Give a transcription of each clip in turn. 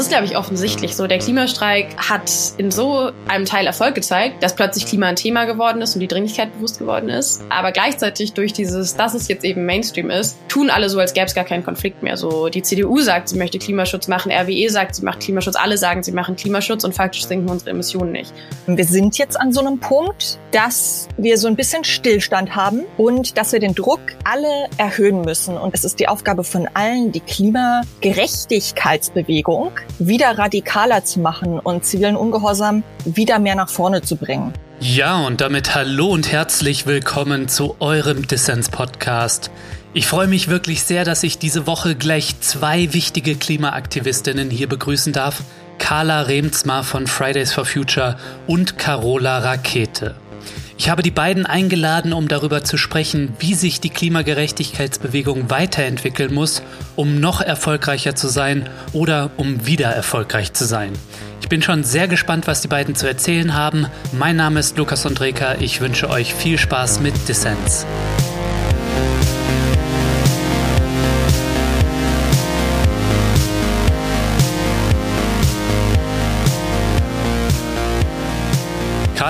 ist, glaube ich, offensichtlich so. Der Klimastreik hat in so einem Teil Erfolg gezeigt, dass plötzlich Klima ein Thema geworden ist und die Dringlichkeit bewusst geworden ist. Aber gleichzeitig durch dieses, dass es jetzt eben Mainstream ist, tun alle so, als gäbe es gar keinen Konflikt mehr. So die CDU sagt, sie möchte Klimaschutz machen, RWE sagt, sie macht Klimaschutz, alle sagen, sie machen Klimaschutz und faktisch sinken unsere Emissionen nicht. Wir sind jetzt an so einem Punkt, dass wir so ein bisschen Stillstand haben und dass wir den Druck alle erhöhen müssen. Und es ist die Aufgabe von allen, die Klimagerechtigkeitsbewegung wieder radikaler zu machen und zivilen Ungehorsam wieder mehr nach vorne zu bringen. Ja, und damit hallo und herzlich willkommen zu eurem Dissens-Podcast. Ich freue mich wirklich sehr, dass ich diese Woche gleich zwei wichtige Klimaaktivistinnen hier begrüßen darf. Carla Remzma von Fridays for Future und Carola Rakete. Ich habe die beiden eingeladen, um darüber zu sprechen, wie sich die Klimagerechtigkeitsbewegung weiterentwickeln muss, um noch erfolgreicher zu sein oder um wieder erfolgreich zu sein. Ich bin schon sehr gespannt, was die beiden zu erzählen haben. Mein Name ist Lukas Andreka. Ich wünsche euch viel Spaß mit Dissens.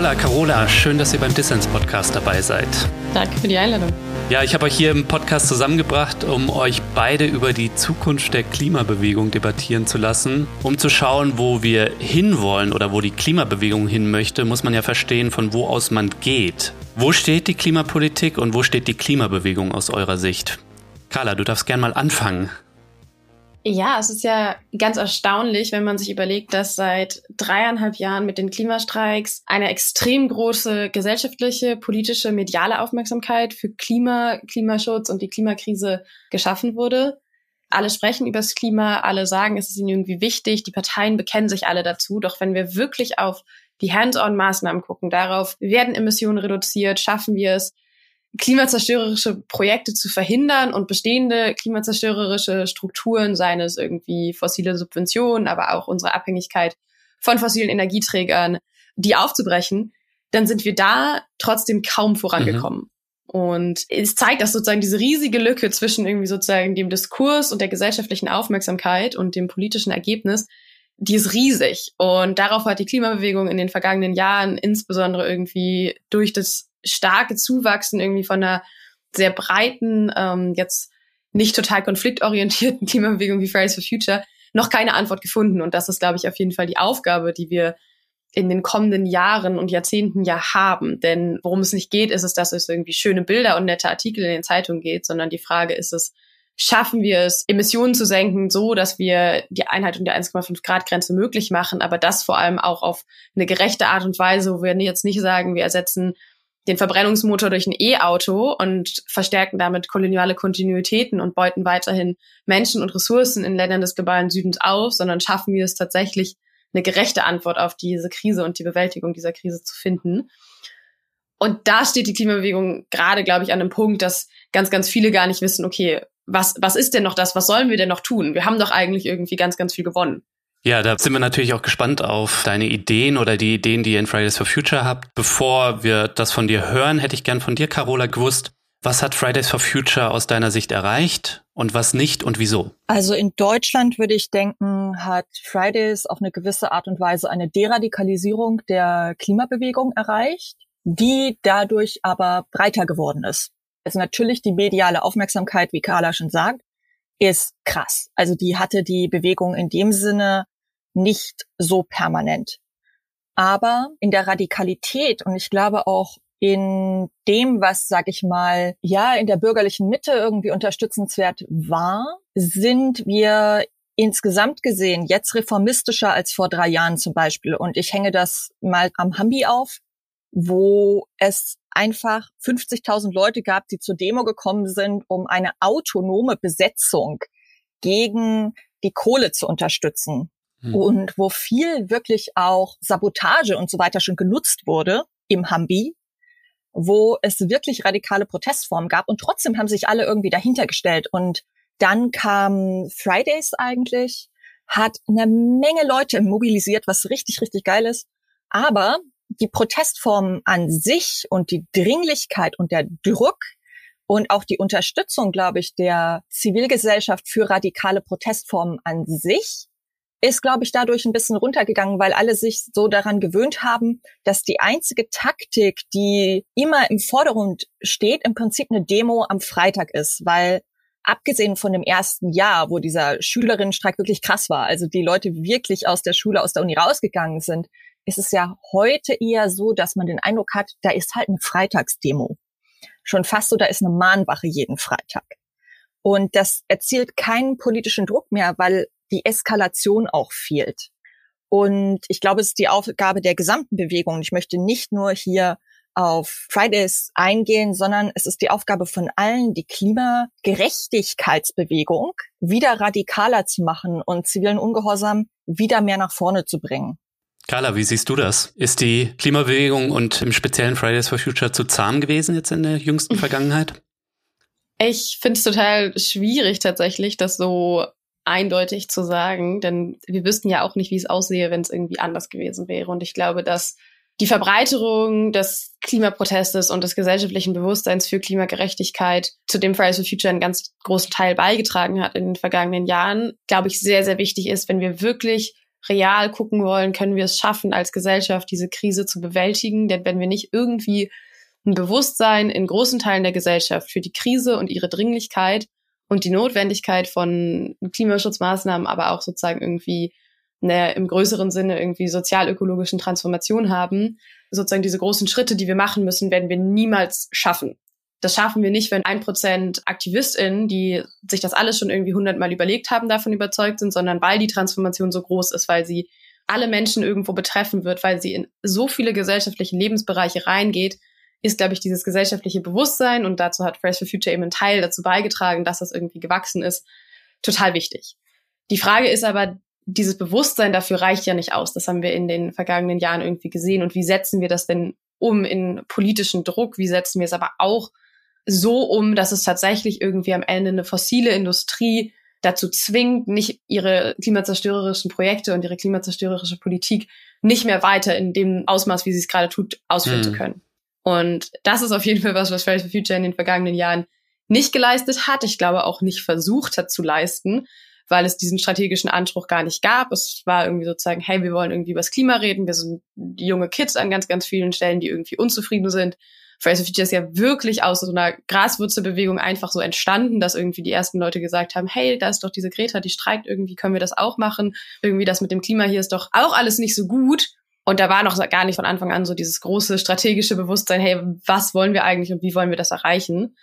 Carla, Carola, schön, dass ihr beim Dissens-Podcast dabei seid. Danke für die Einladung. Ja, ich habe euch hier im Podcast zusammengebracht, um euch beide über die Zukunft der Klimabewegung debattieren zu lassen. Um zu schauen, wo wir hinwollen oder wo die Klimabewegung hin möchte, muss man ja verstehen, von wo aus man geht. Wo steht die Klimapolitik und wo steht die Klimabewegung aus eurer Sicht? Carla, du darfst gern mal anfangen. Ja, es ist ja ganz erstaunlich, wenn man sich überlegt, dass seit dreieinhalb Jahren mit den Klimastreiks eine extrem große gesellschaftliche, politische, mediale Aufmerksamkeit für Klima, Klimaschutz und die Klimakrise geschaffen wurde. Alle sprechen über das Klima, alle sagen, es ist ihnen irgendwie wichtig, die Parteien bekennen sich alle dazu. Doch wenn wir wirklich auf die Hands-on-Maßnahmen gucken, darauf werden Emissionen reduziert, schaffen wir es, klimazerstörerische Projekte zu verhindern und bestehende klimazerstörerische Strukturen, seien es irgendwie fossile Subventionen, aber auch unsere Abhängigkeit von fossilen Energieträgern, die aufzubrechen, dann sind wir da trotzdem kaum vorangekommen. Mhm. Und es zeigt, dass sozusagen diese riesige Lücke zwischen irgendwie sozusagen dem Diskurs und der gesellschaftlichen Aufmerksamkeit und dem politischen Ergebnis, die ist riesig. Und darauf hat die Klimabewegung in den vergangenen Jahren insbesondere irgendwie durch das starke Zuwachsen irgendwie von einer sehr breiten, ähm, jetzt nicht total konfliktorientierten Klimabewegung wie Fridays for Future noch keine Antwort gefunden. Und das ist, glaube ich, auf jeden Fall die Aufgabe, die wir in den kommenden Jahren und Jahrzehnten ja haben. Denn worum es nicht geht, ist es, dass es irgendwie schöne Bilder und nette Artikel in den Zeitungen geht, sondern die Frage ist es, schaffen wir es, Emissionen zu senken, so dass wir die Einhaltung der 1,5 Grad Grenze möglich machen, aber das vor allem auch auf eine gerechte Art und Weise, wo wir jetzt nicht sagen, wir ersetzen den Verbrennungsmotor durch ein E-Auto und verstärken damit koloniale Kontinuitäten und beuten weiterhin Menschen und Ressourcen in Ländern des globalen Südens auf, sondern schaffen wir es tatsächlich, eine gerechte Antwort auf diese Krise und die Bewältigung dieser Krise zu finden. Und da steht die Klimabewegung gerade, glaube ich, an einem Punkt, dass ganz, ganz viele gar nicht wissen, okay, was, was ist denn noch das? Was sollen wir denn noch tun? Wir haben doch eigentlich irgendwie ganz, ganz viel gewonnen. Ja, da sind wir natürlich auch gespannt auf deine Ideen oder die Ideen, die ihr in Fridays for Future habt. Bevor wir das von dir hören, hätte ich gern von dir, Carola, gewusst, was hat Fridays for Future aus deiner Sicht erreicht und was nicht und wieso? Also in Deutschland würde ich denken, hat Fridays auf eine gewisse Art und Weise eine Deradikalisierung der Klimabewegung erreicht, die dadurch aber breiter geworden ist. Also natürlich die mediale Aufmerksamkeit, wie Carla schon sagt, ist krass. Also die hatte die Bewegung in dem Sinne nicht so permanent. Aber in der Radikalität und ich glaube auch in dem, was, sag ich mal, ja, in der bürgerlichen Mitte irgendwie unterstützenswert war, sind wir insgesamt gesehen jetzt reformistischer als vor drei Jahren zum Beispiel. Und ich hänge das mal am Hambi auf, wo es einfach 50.000 Leute gab, die zur Demo gekommen sind, um eine autonome Besetzung gegen die Kohle zu unterstützen. Hm. Und wo viel wirklich auch Sabotage und so weiter schon genutzt wurde im Hambi, wo es wirklich radikale Protestformen gab und trotzdem haben sich alle irgendwie dahinter gestellt. Und dann kam Fridays eigentlich, hat eine Menge Leute mobilisiert, was richtig, richtig geil ist. Aber die Protestformen an sich und die Dringlichkeit und der Druck und auch die Unterstützung, glaube ich, der Zivilgesellschaft für radikale Protestformen an sich ist, glaube ich, dadurch ein bisschen runtergegangen, weil alle sich so daran gewöhnt haben, dass die einzige Taktik, die immer im Vordergrund steht, im Prinzip eine Demo am Freitag ist, weil abgesehen von dem ersten Jahr, wo dieser Schülerinnenstreik wirklich krass war, also die Leute wirklich aus der Schule, aus der Uni rausgegangen sind, ist es ja heute eher so, dass man den Eindruck hat, da ist halt eine Freitagsdemo. Schon fast so, da ist eine Mahnwache jeden Freitag. Und das erzielt keinen politischen Druck mehr, weil die Eskalation auch fehlt. Und ich glaube, es ist die Aufgabe der gesamten Bewegung. Ich möchte nicht nur hier auf Fridays eingehen, sondern es ist die Aufgabe von allen, die Klimagerechtigkeitsbewegung wieder radikaler zu machen und zivilen Ungehorsam wieder mehr nach vorne zu bringen. Carla, wie siehst du das? Ist die Klimabewegung und im speziellen Fridays for Future zu zahm gewesen jetzt in der jüngsten Vergangenheit? Ich finde es total schwierig tatsächlich, das so eindeutig zu sagen, denn wir wüssten ja auch nicht, wie es aussehe, wenn es irgendwie anders gewesen wäre. Und ich glaube, dass die Verbreiterung des Klimaprotestes und des gesellschaftlichen Bewusstseins für Klimagerechtigkeit, zu dem Fridays for Future einen ganz großen Teil beigetragen hat in den vergangenen Jahren, glaube ich, sehr, sehr wichtig ist, wenn wir wirklich real gucken wollen, können wir es schaffen, als Gesellschaft diese Krise zu bewältigen. Denn wenn wir nicht irgendwie ein Bewusstsein in großen Teilen der Gesellschaft für die Krise und ihre Dringlichkeit und die Notwendigkeit von Klimaschutzmaßnahmen, aber auch sozusagen irgendwie eine, im größeren Sinne irgendwie sozial-ökologischen Transformation haben, sozusagen diese großen Schritte, die wir machen müssen, werden wir niemals schaffen. Das schaffen wir nicht, wenn ein Prozent AktivistInnen, die sich das alles schon irgendwie hundertmal überlegt haben, davon überzeugt sind, sondern weil die Transformation so groß ist, weil sie alle Menschen irgendwo betreffen wird, weil sie in so viele gesellschaftliche Lebensbereiche reingeht, ist, glaube ich, dieses gesellschaftliche Bewusstsein, und dazu hat Fridays for Future eben einen Teil dazu beigetragen, dass das irgendwie gewachsen ist, total wichtig. Die Frage ist aber, dieses Bewusstsein dafür reicht ja nicht aus. Das haben wir in den vergangenen Jahren irgendwie gesehen. Und wie setzen wir das denn um in politischen Druck? Wie setzen wir es aber auch so um, dass es tatsächlich irgendwie am Ende eine fossile Industrie dazu zwingt, nicht ihre klimazerstörerischen Projekte und ihre klimazerstörerische Politik nicht mehr weiter in dem Ausmaß, wie sie es gerade tut, ausführen mhm. zu können. Und das ist auf jeden Fall was, was Fridays for Future in den vergangenen Jahren nicht geleistet hat. Ich glaube auch nicht versucht hat zu leisten, weil es diesen strategischen Anspruch gar nicht gab. Es war irgendwie sozusagen, hey, wir wollen irgendwie über das Klima reden. Wir sind junge Kids an ganz, ganz vielen Stellen, die irgendwie unzufrieden sind. Fridays for Future ist ja wirklich aus so einer Graswurzelbewegung einfach so entstanden, dass irgendwie die ersten Leute gesagt haben, hey, da ist doch diese Greta, die streikt irgendwie, können wir das auch machen? Irgendwie das mit dem Klima hier ist doch auch alles nicht so gut. Und da war noch gar nicht von Anfang an so dieses große strategische Bewusstsein, hey, was wollen wir eigentlich und wie wollen wir das erreichen?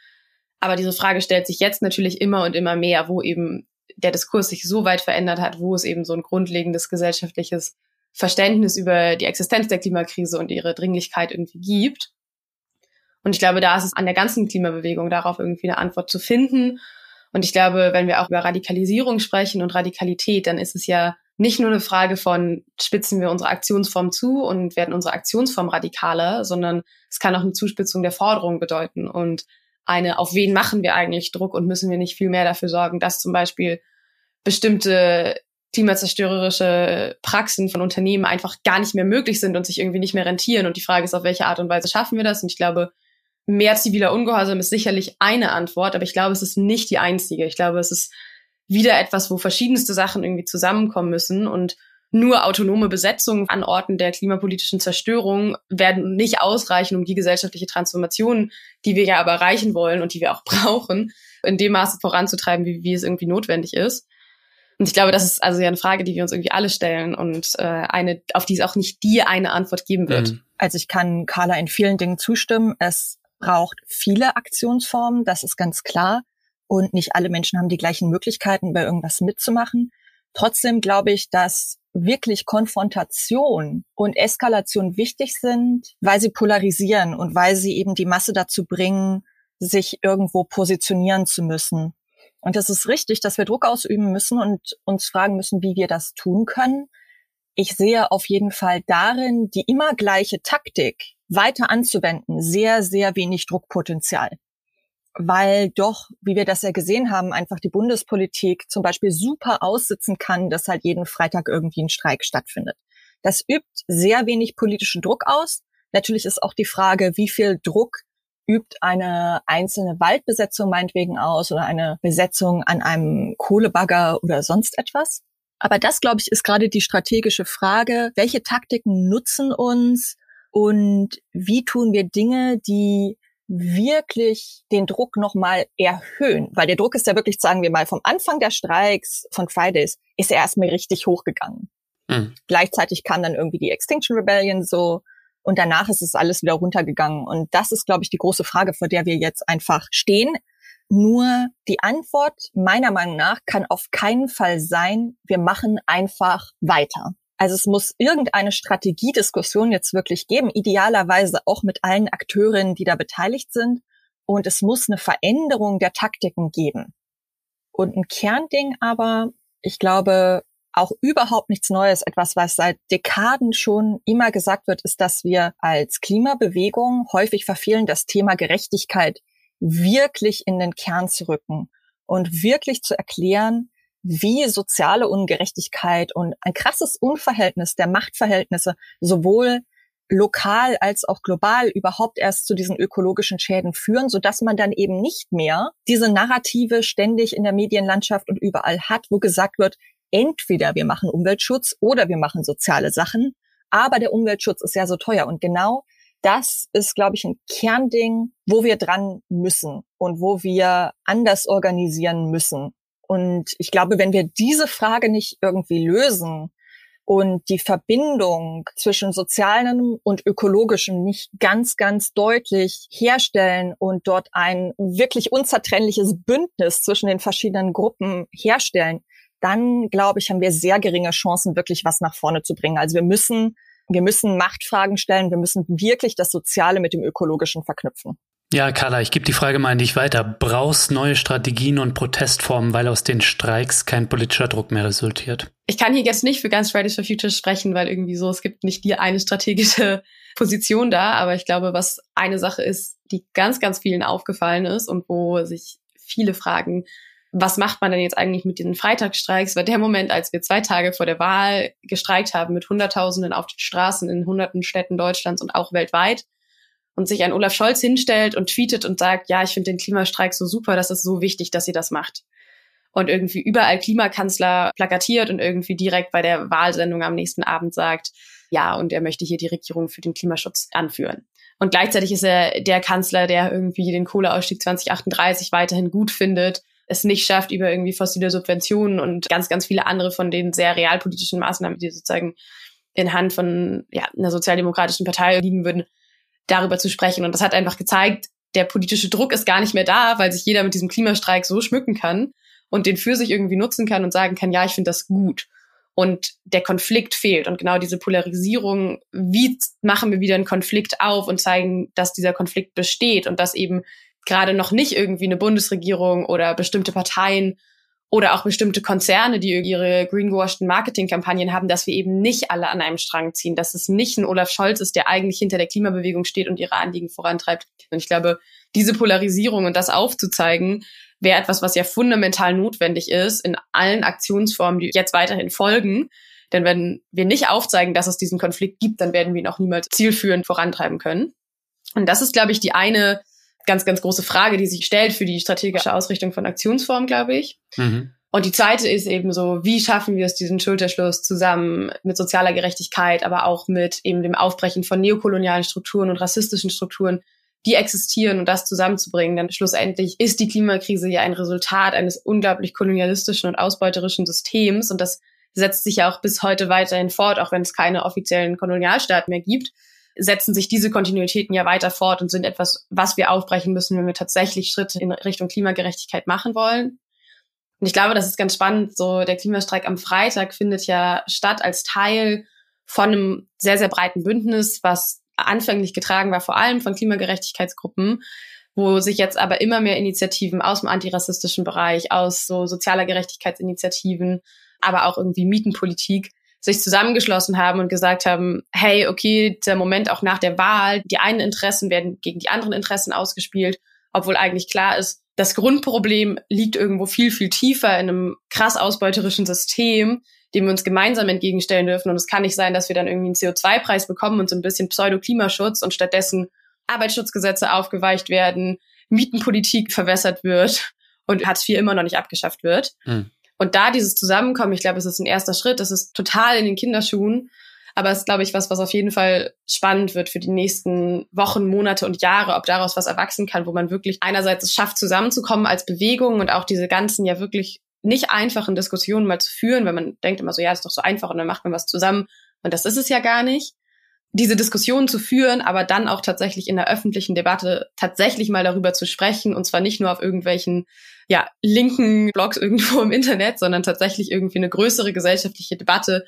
Aber diese Frage stellt sich jetzt natürlich immer und immer mehr, wo eben der Diskurs sich so weit verändert hat, wo es eben so ein grundlegendes gesellschaftliches Verständnis über die Existenz der Klimakrise und ihre Dringlichkeit irgendwie gibt. Und ich glaube, da ist es an der ganzen Klimabewegung darauf irgendwie eine Antwort zu finden. Und ich glaube, wenn wir auch über Radikalisierung sprechen und Radikalität, dann ist es ja nicht nur eine Frage von, spitzen wir unsere Aktionsform zu und werden unsere Aktionsform radikaler, sondern es kann auch eine Zuspitzung der Forderung bedeuten und eine, auf wen machen wir eigentlich Druck und müssen wir nicht viel mehr dafür sorgen, dass zum Beispiel bestimmte klimazerstörerische Praxen von Unternehmen einfach gar nicht mehr möglich sind und sich irgendwie nicht mehr rentieren. Und die Frage ist, auf welche Art und Weise schaffen wir das? Und ich glaube, mehr ziviler Ungehorsam ist sicherlich eine Antwort, aber ich glaube, es ist nicht die einzige. Ich glaube, es ist wieder etwas, wo verschiedenste Sachen irgendwie zusammenkommen müssen und nur autonome Besetzungen an Orten der klimapolitischen Zerstörung werden nicht ausreichen, um die gesellschaftliche Transformation, die wir ja aber erreichen wollen und die wir auch brauchen, in dem Maße voranzutreiben, wie, wie es irgendwie notwendig ist. Und ich glaube, das ist also ja eine Frage, die wir uns irgendwie alle stellen und äh, eine, auf die es auch nicht die eine Antwort geben wird. Mhm. Also ich kann Carla in vielen Dingen zustimmen. Es braucht viele Aktionsformen, das ist ganz klar. Und nicht alle Menschen haben die gleichen Möglichkeiten, bei irgendwas mitzumachen. Trotzdem glaube ich, dass wirklich Konfrontation und Eskalation wichtig sind, weil sie polarisieren und weil sie eben die Masse dazu bringen, sich irgendwo positionieren zu müssen. Und es ist richtig, dass wir Druck ausüben müssen und uns fragen müssen, wie wir das tun können. Ich sehe auf jeden Fall darin die immer gleiche Taktik weiter anzuwenden sehr, sehr wenig Druckpotenzial. Weil doch, wie wir das ja gesehen haben, einfach die Bundespolitik zum Beispiel super aussitzen kann, dass halt jeden Freitag irgendwie ein Streik stattfindet. Das übt sehr wenig politischen Druck aus. Natürlich ist auch die Frage, wie viel Druck übt eine einzelne Waldbesetzung meinetwegen aus oder eine Besetzung an einem Kohlebagger oder sonst etwas. Aber das, glaube ich, ist gerade die strategische Frage. Welche Taktiken nutzen uns und wie tun wir Dinge, die wirklich den Druck nochmal erhöhen. Weil der Druck ist ja wirklich, sagen wir mal, vom Anfang der Streiks von Fridays ist er erstmal richtig hochgegangen. Mhm. Gleichzeitig kam dann irgendwie die Extinction Rebellion so und danach ist es alles wieder runtergegangen. Und das ist, glaube ich, die große Frage, vor der wir jetzt einfach stehen. Nur die Antwort meiner Meinung nach kann auf keinen Fall sein, wir machen einfach weiter. Also es muss irgendeine Strategiediskussion jetzt wirklich geben, idealerweise auch mit allen Akteurinnen, die da beteiligt sind. Und es muss eine Veränderung der Taktiken geben. Und ein Kernding aber, ich glaube, auch überhaupt nichts Neues. Etwas, was seit Dekaden schon immer gesagt wird, ist, dass wir als Klimabewegung häufig verfehlen, das Thema Gerechtigkeit wirklich in den Kern zu rücken und wirklich zu erklären, wie soziale Ungerechtigkeit und ein krasses Unverhältnis der Machtverhältnisse sowohl lokal als auch global überhaupt erst zu diesen ökologischen Schäden führen, so dass man dann eben nicht mehr diese Narrative ständig in der Medienlandschaft und überall hat, wo gesagt wird, entweder wir machen Umweltschutz oder wir machen soziale Sachen, aber der Umweltschutz ist ja so teuer und genau das ist, glaube ich, ein Kernding, wo wir dran müssen und wo wir anders organisieren müssen. Und ich glaube, wenn wir diese Frage nicht irgendwie lösen und die Verbindung zwischen sozialem und ökologischem nicht ganz, ganz deutlich herstellen und dort ein wirklich unzertrennliches Bündnis zwischen den verschiedenen Gruppen herstellen, dann glaube ich, haben wir sehr geringe Chancen, wirklich was nach vorne zu bringen. Also wir müssen, wir müssen Machtfragen stellen. Wir müssen wirklich das Soziale mit dem Ökologischen verknüpfen. Ja, Carla, ich gebe die Frage mal an dich weiter. Brauchst neue Strategien und Protestformen, weil aus den Streiks kein politischer Druck mehr resultiert? Ich kann hier jetzt nicht für ganz Fridays for Future sprechen, weil irgendwie so, es gibt nicht die eine strategische Position da, aber ich glaube, was eine Sache ist, die ganz, ganz vielen aufgefallen ist und wo sich viele fragen, was macht man denn jetzt eigentlich mit diesen Freitagsstreiks? War der Moment, als wir zwei Tage vor der Wahl gestreikt haben mit Hunderttausenden auf den Straßen in hunderten Städten Deutschlands und auch weltweit und sich ein Olaf Scholz hinstellt und tweetet und sagt, ja, ich finde den Klimastreik so super, das ist so wichtig, dass ihr das macht. Und irgendwie überall Klimakanzler plakatiert und irgendwie direkt bei der Wahlsendung am nächsten Abend sagt, ja, und er möchte hier die Regierung für den Klimaschutz anführen. Und gleichzeitig ist er der Kanzler, der irgendwie den Kohleausstieg 2038 weiterhin gut findet es nicht schafft, über irgendwie fossile Subventionen und ganz, ganz viele andere von den sehr realpolitischen Maßnahmen, die sozusagen in Hand von ja, einer sozialdemokratischen Partei liegen würden, darüber zu sprechen. Und das hat einfach gezeigt, der politische Druck ist gar nicht mehr da, weil sich jeder mit diesem Klimastreik so schmücken kann und den für sich irgendwie nutzen kann und sagen kann, ja, ich finde das gut. Und der Konflikt fehlt. Und genau diese Polarisierung, wie machen wir wieder einen Konflikt auf und zeigen, dass dieser Konflikt besteht und dass eben gerade noch nicht irgendwie eine Bundesregierung oder bestimmte Parteien oder auch bestimmte Konzerne, die ihre greenwashten Marketingkampagnen haben, dass wir eben nicht alle an einem Strang ziehen, dass es nicht ein Olaf Scholz ist, der eigentlich hinter der Klimabewegung steht und ihre Anliegen vorantreibt. Und ich glaube, diese Polarisierung und das aufzuzeigen, wäre etwas, was ja fundamental notwendig ist in allen Aktionsformen, die jetzt weiterhin folgen. Denn wenn wir nicht aufzeigen, dass es diesen Konflikt gibt, dann werden wir ihn auch niemals zielführend vorantreiben können. Und das ist, glaube ich, die eine ganz, ganz große Frage, die sich stellt für die strategische Ausrichtung von Aktionsformen, glaube ich. Mhm. Und die zweite ist eben so, wie schaffen wir es, diesen Schulterschluss zusammen mit sozialer Gerechtigkeit, aber auch mit eben dem Aufbrechen von neokolonialen Strukturen und rassistischen Strukturen, die existieren und das zusammenzubringen. Denn schlussendlich ist die Klimakrise ja ein Resultat eines unglaublich kolonialistischen und ausbeuterischen Systems und das setzt sich ja auch bis heute weiterhin fort, auch wenn es keine offiziellen Kolonialstaaten mehr gibt setzen sich diese Kontinuitäten ja weiter fort und sind etwas, was wir aufbrechen müssen, wenn wir tatsächlich Schritte in Richtung Klimagerechtigkeit machen wollen. Und ich glaube, das ist ganz spannend. So der Klimastreik am Freitag findet ja statt als Teil von einem sehr, sehr breiten Bündnis, was anfänglich getragen war, vor allem von Klimagerechtigkeitsgruppen, wo sich jetzt aber immer mehr Initiativen aus dem antirassistischen Bereich, aus so sozialer Gerechtigkeitsinitiativen, aber auch irgendwie Mietenpolitik sich zusammengeschlossen haben und gesagt haben, hey, okay, der Moment auch nach der Wahl, die einen Interessen werden gegen die anderen Interessen ausgespielt, obwohl eigentlich klar ist, das Grundproblem liegt irgendwo viel, viel tiefer in einem krass ausbeuterischen System, dem wir uns gemeinsam entgegenstellen dürfen. Und es kann nicht sein, dass wir dann irgendwie einen CO2-Preis bekommen und so ein bisschen Pseudo-Klimaschutz und stattdessen Arbeitsschutzgesetze aufgeweicht werden, Mietenpolitik verwässert wird und Hartz IV immer noch nicht abgeschafft wird. Mhm. Und da dieses Zusammenkommen, ich glaube, es ist ein erster Schritt, das ist total in den Kinderschuhen. Aber es ist, glaube ich, was, was auf jeden Fall spannend wird für die nächsten Wochen, Monate und Jahre, ob daraus was erwachsen kann, wo man wirklich einerseits es schafft, zusammenzukommen als Bewegung und auch diese ganzen ja wirklich nicht einfachen Diskussionen mal zu führen, wenn man denkt immer so, ja, ist doch so einfach und dann macht man was zusammen. Und das ist es ja gar nicht. Diese Diskussionen zu führen, aber dann auch tatsächlich in der öffentlichen Debatte tatsächlich mal darüber zu sprechen und zwar nicht nur auf irgendwelchen ja, linken Blogs irgendwo im Internet, sondern tatsächlich irgendwie eine größere gesellschaftliche Debatte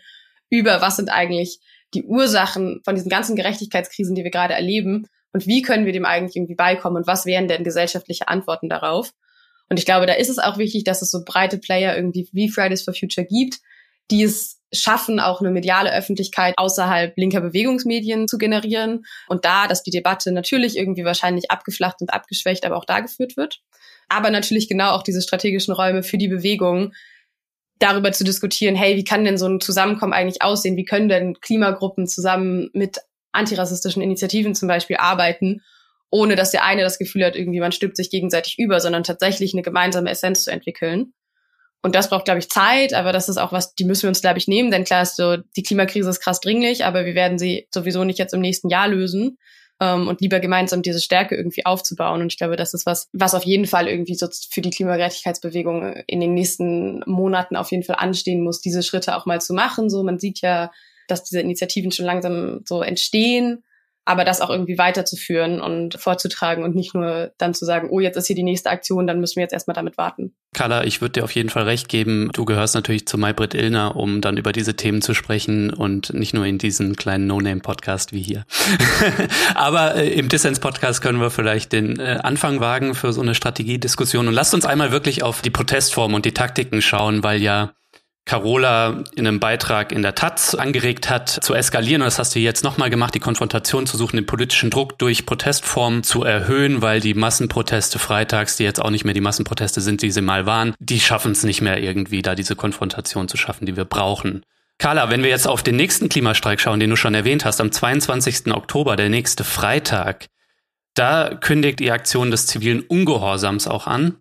über, was sind eigentlich die Ursachen von diesen ganzen Gerechtigkeitskrisen, die wir gerade erleben und wie können wir dem eigentlich irgendwie beikommen und was wären denn gesellschaftliche Antworten darauf. Und ich glaube, da ist es auch wichtig, dass es so breite Player irgendwie wie Fridays for Future gibt, die es schaffen, auch eine mediale Öffentlichkeit außerhalb linker Bewegungsmedien zu generieren. Und da, dass die Debatte natürlich irgendwie wahrscheinlich abgeflacht und abgeschwächt, aber auch da geführt wird. Aber natürlich genau auch diese strategischen Räume für die Bewegung, darüber zu diskutieren, hey, wie kann denn so ein Zusammenkommen eigentlich aussehen? Wie können denn Klimagruppen zusammen mit antirassistischen Initiativen zum Beispiel arbeiten, ohne dass der eine das Gefühl hat, irgendwie man stülpt sich gegenseitig über, sondern tatsächlich eine gemeinsame Essenz zu entwickeln. Und das braucht, glaube ich, Zeit, aber das ist auch was, die müssen wir uns, glaube ich, nehmen. Denn klar ist so, die Klimakrise ist krass dringlich, aber wir werden sie sowieso nicht jetzt im nächsten Jahr lösen ähm, und lieber gemeinsam diese Stärke irgendwie aufzubauen. Und ich glaube, das ist was, was auf jeden Fall irgendwie so für die Klimagerechtigkeitsbewegung in den nächsten Monaten auf jeden Fall anstehen muss, diese Schritte auch mal zu machen. So, man sieht ja, dass diese Initiativen schon langsam so entstehen aber das auch irgendwie weiterzuführen und vorzutragen und nicht nur dann zu sagen, oh, jetzt ist hier die nächste Aktion, dann müssen wir jetzt erstmal damit warten. Carla, ich würde dir auf jeden Fall recht geben. Du gehörst natürlich zu Maybrit Illner, um dann über diese Themen zu sprechen und nicht nur in diesem kleinen No-Name-Podcast wie hier. aber äh, im Dissens-Podcast können wir vielleicht den äh, Anfang wagen für so eine Strategiediskussion und lasst uns einmal wirklich auf die Protestform und die Taktiken schauen, weil ja Carola in einem Beitrag in der Taz angeregt hat, zu eskalieren. Und das hast du jetzt nochmal gemacht, die Konfrontation zu suchen, den politischen Druck durch Protestformen zu erhöhen, weil die Massenproteste freitags, die jetzt auch nicht mehr die Massenproteste sind, die sie mal waren, die schaffen es nicht mehr irgendwie, da diese Konfrontation zu schaffen, die wir brauchen. Carla, wenn wir jetzt auf den nächsten Klimastreik schauen, den du schon erwähnt hast, am 22. Oktober, der nächste Freitag, da kündigt die Aktion des zivilen Ungehorsams auch an.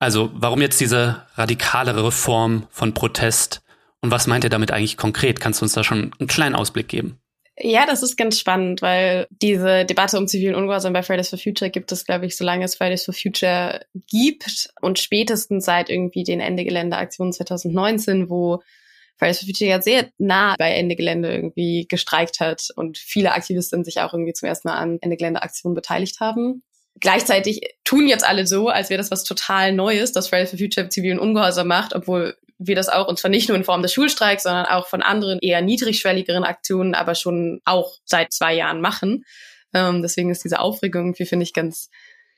Also warum jetzt diese radikalere Form von Protest und was meint ihr damit eigentlich konkret? Kannst du uns da schon einen kleinen Ausblick geben? Ja, das ist ganz spannend, weil diese Debatte um zivilen Ungehorsam bei Fridays for Future gibt es, glaube ich, solange es Fridays for Future gibt und spätestens seit irgendwie den Ende Gelände Aktionen 2019, wo Fridays for Future ja sehr nah bei Ende Gelände irgendwie gestreikt hat und viele Aktivisten sich auch irgendwie zum ersten Mal an Ende Gelände Aktionen beteiligt haben. Gleichzeitig tun jetzt alle so, als wäre das was total Neues, dass Fridays for Future zivilen Ungehorsam macht, obwohl wir das auch, und zwar nicht nur in Form des Schulstreiks, sondern auch von anderen eher niedrigschwelligeren Aktionen, aber schon auch seit zwei Jahren machen. Ähm, deswegen ist diese Aufregung irgendwie, finde ich, ganz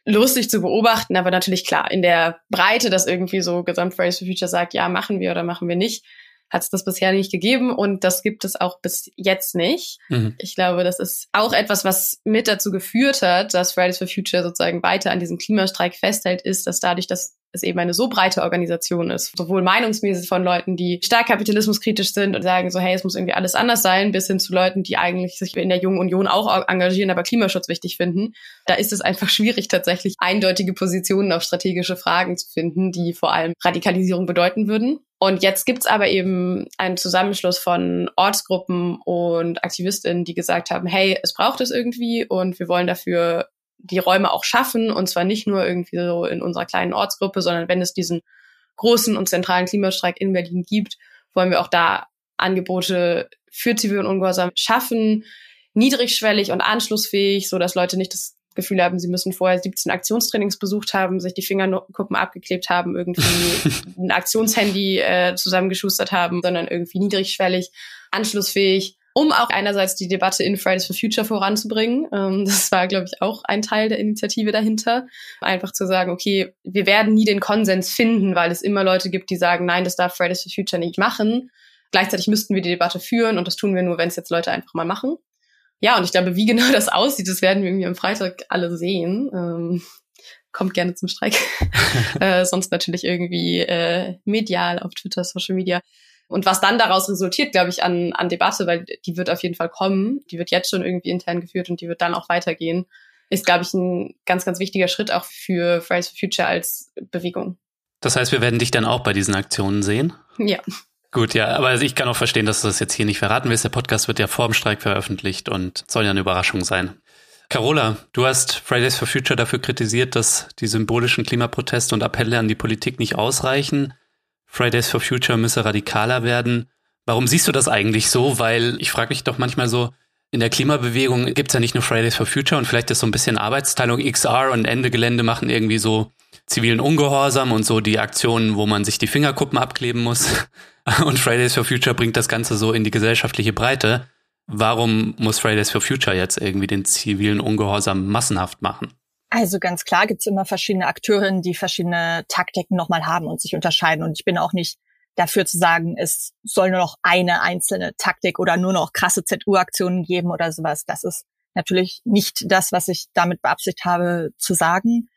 lustig zu beobachten, aber natürlich klar, in der Breite, dass irgendwie so Gesamt Fridays for Future sagt, ja, machen wir oder machen wir nicht, hat es das bisher nicht gegeben und das gibt es auch bis jetzt nicht. Mhm. Ich glaube, das ist auch etwas, was mit dazu geführt hat, dass Fridays for Future sozusagen weiter an diesem Klimastreik festhält, ist, dass dadurch, dass es eben eine so breite Organisation ist, sowohl meinungsmäßig von Leuten, die stark kapitalismuskritisch sind und sagen so, hey, es muss irgendwie alles anders sein, bis hin zu Leuten, die eigentlich sich in der Jungen Union auch engagieren, aber Klimaschutz wichtig finden. Da ist es einfach schwierig, tatsächlich eindeutige Positionen auf strategische Fragen zu finden, die vor allem Radikalisierung bedeuten würden. Und jetzt gibt's aber eben einen Zusammenschluss von Ortsgruppen und Aktivistinnen, die gesagt haben, hey, es braucht es irgendwie und wir wollen dafür die Räume auch schaffen. Und zwar nicht nur irgendwie so in unserer kleinen Ortsgruppe, sondern wenn es diesen großen und zentralen Klimastreik in Berlin gibt, wollen wir auch da Angebote für Zivil- und Ungehorsam schaffen, niedrigschwellig und anschlussfähig, so dass Leute nicht das Gefühl haben, sie müssen vorher 17 Aktionstrainings besucht haben, sich die Fingerkuppen abgeklebt haben, irgendwie ein Aktionshandy äh, zusammengeschustert haben, sondern irgendwie niedrigschwellig, anschlussfähig, um auch einerseits die Debatte in Fridays for Future voranzubringen. Ähm, das war, glaube ich, auch ein Teil der Initiative dahinter. Einfach zu sagen, okay, wir werden nie den Konsens finden, weil es immer Leute gibt, die sagen, nein, das darf Fridays for Future nicht machen. Gleichzeitig müssten wir die Debatte führen und das tun wir nur, wenn es jetzt Leute einfach mal machen. Ja, und ich glaube, wie genau das aussieht, das werden wir irgendwie am Freitag alle sehen. Ähm, kommt gerne zum Streik. äh, sonst natürlich irgendwie äh, medial auf Twitter, Social Media. Und was dann daraus resultiert, glaube ich, an, an Debatte, weil die wird auf jeden Fall kommen, die wird jetzt schon irgendwie intern geführt und die wird dann auch weitergehen, ist, glaube ich, ein ganz, ganz wichtiger Schritt auch für Fridays for Future als Bewegung. Das heißt, wir werden dich dann auch bei diesen Aktionen sehen? Ja. Gut, ja, aber ich kann auch verstehen, dass du das jetzt hier nicht verraten willst. Der Podcast wird ja vor dem Streik veröffentlicht und soll ja eine Überraschung sein. Carola, du hast Fridays for Future dafür kritisiert, dass die symbolischen Klimaproteste und Appelle an die Politik nicht ausreichen. Fridays for Future müsse radikaler werden. Warum siehst du das eigentlich so? Weil ich frage mich doch manchmal so, in der Klimabewegung gibt's ja nicht nur Fridays for Future und vielleicht ist so ein bisschen Arbeitsteilung. XR und Ende Gelände machen irgendwie so zivilen Ungehorsam und so die Aktionen, wo man sich die Fingerkuppen abkleben muss. Und Fridays for Future bringt das Ganze so in die gesellschaftliche Breite. Warum muss Fridays for Future jetzt irgendwie den zivilen Ungehorsam massenhaft machen? Also ganz klar gibt's immer verschiedene Akteurinnen, die verschiedene Taktiken nochmal haben und sich unterscheiden. Und ich bin auch nicht dafür zu sagen, es soll nur noch eine einzelne Taktik oder nur noch krasse ZU-Aktionen geben oder sowas. Das ist natürlich nicht das, was ich damit beabsichtigt habe zu sagen,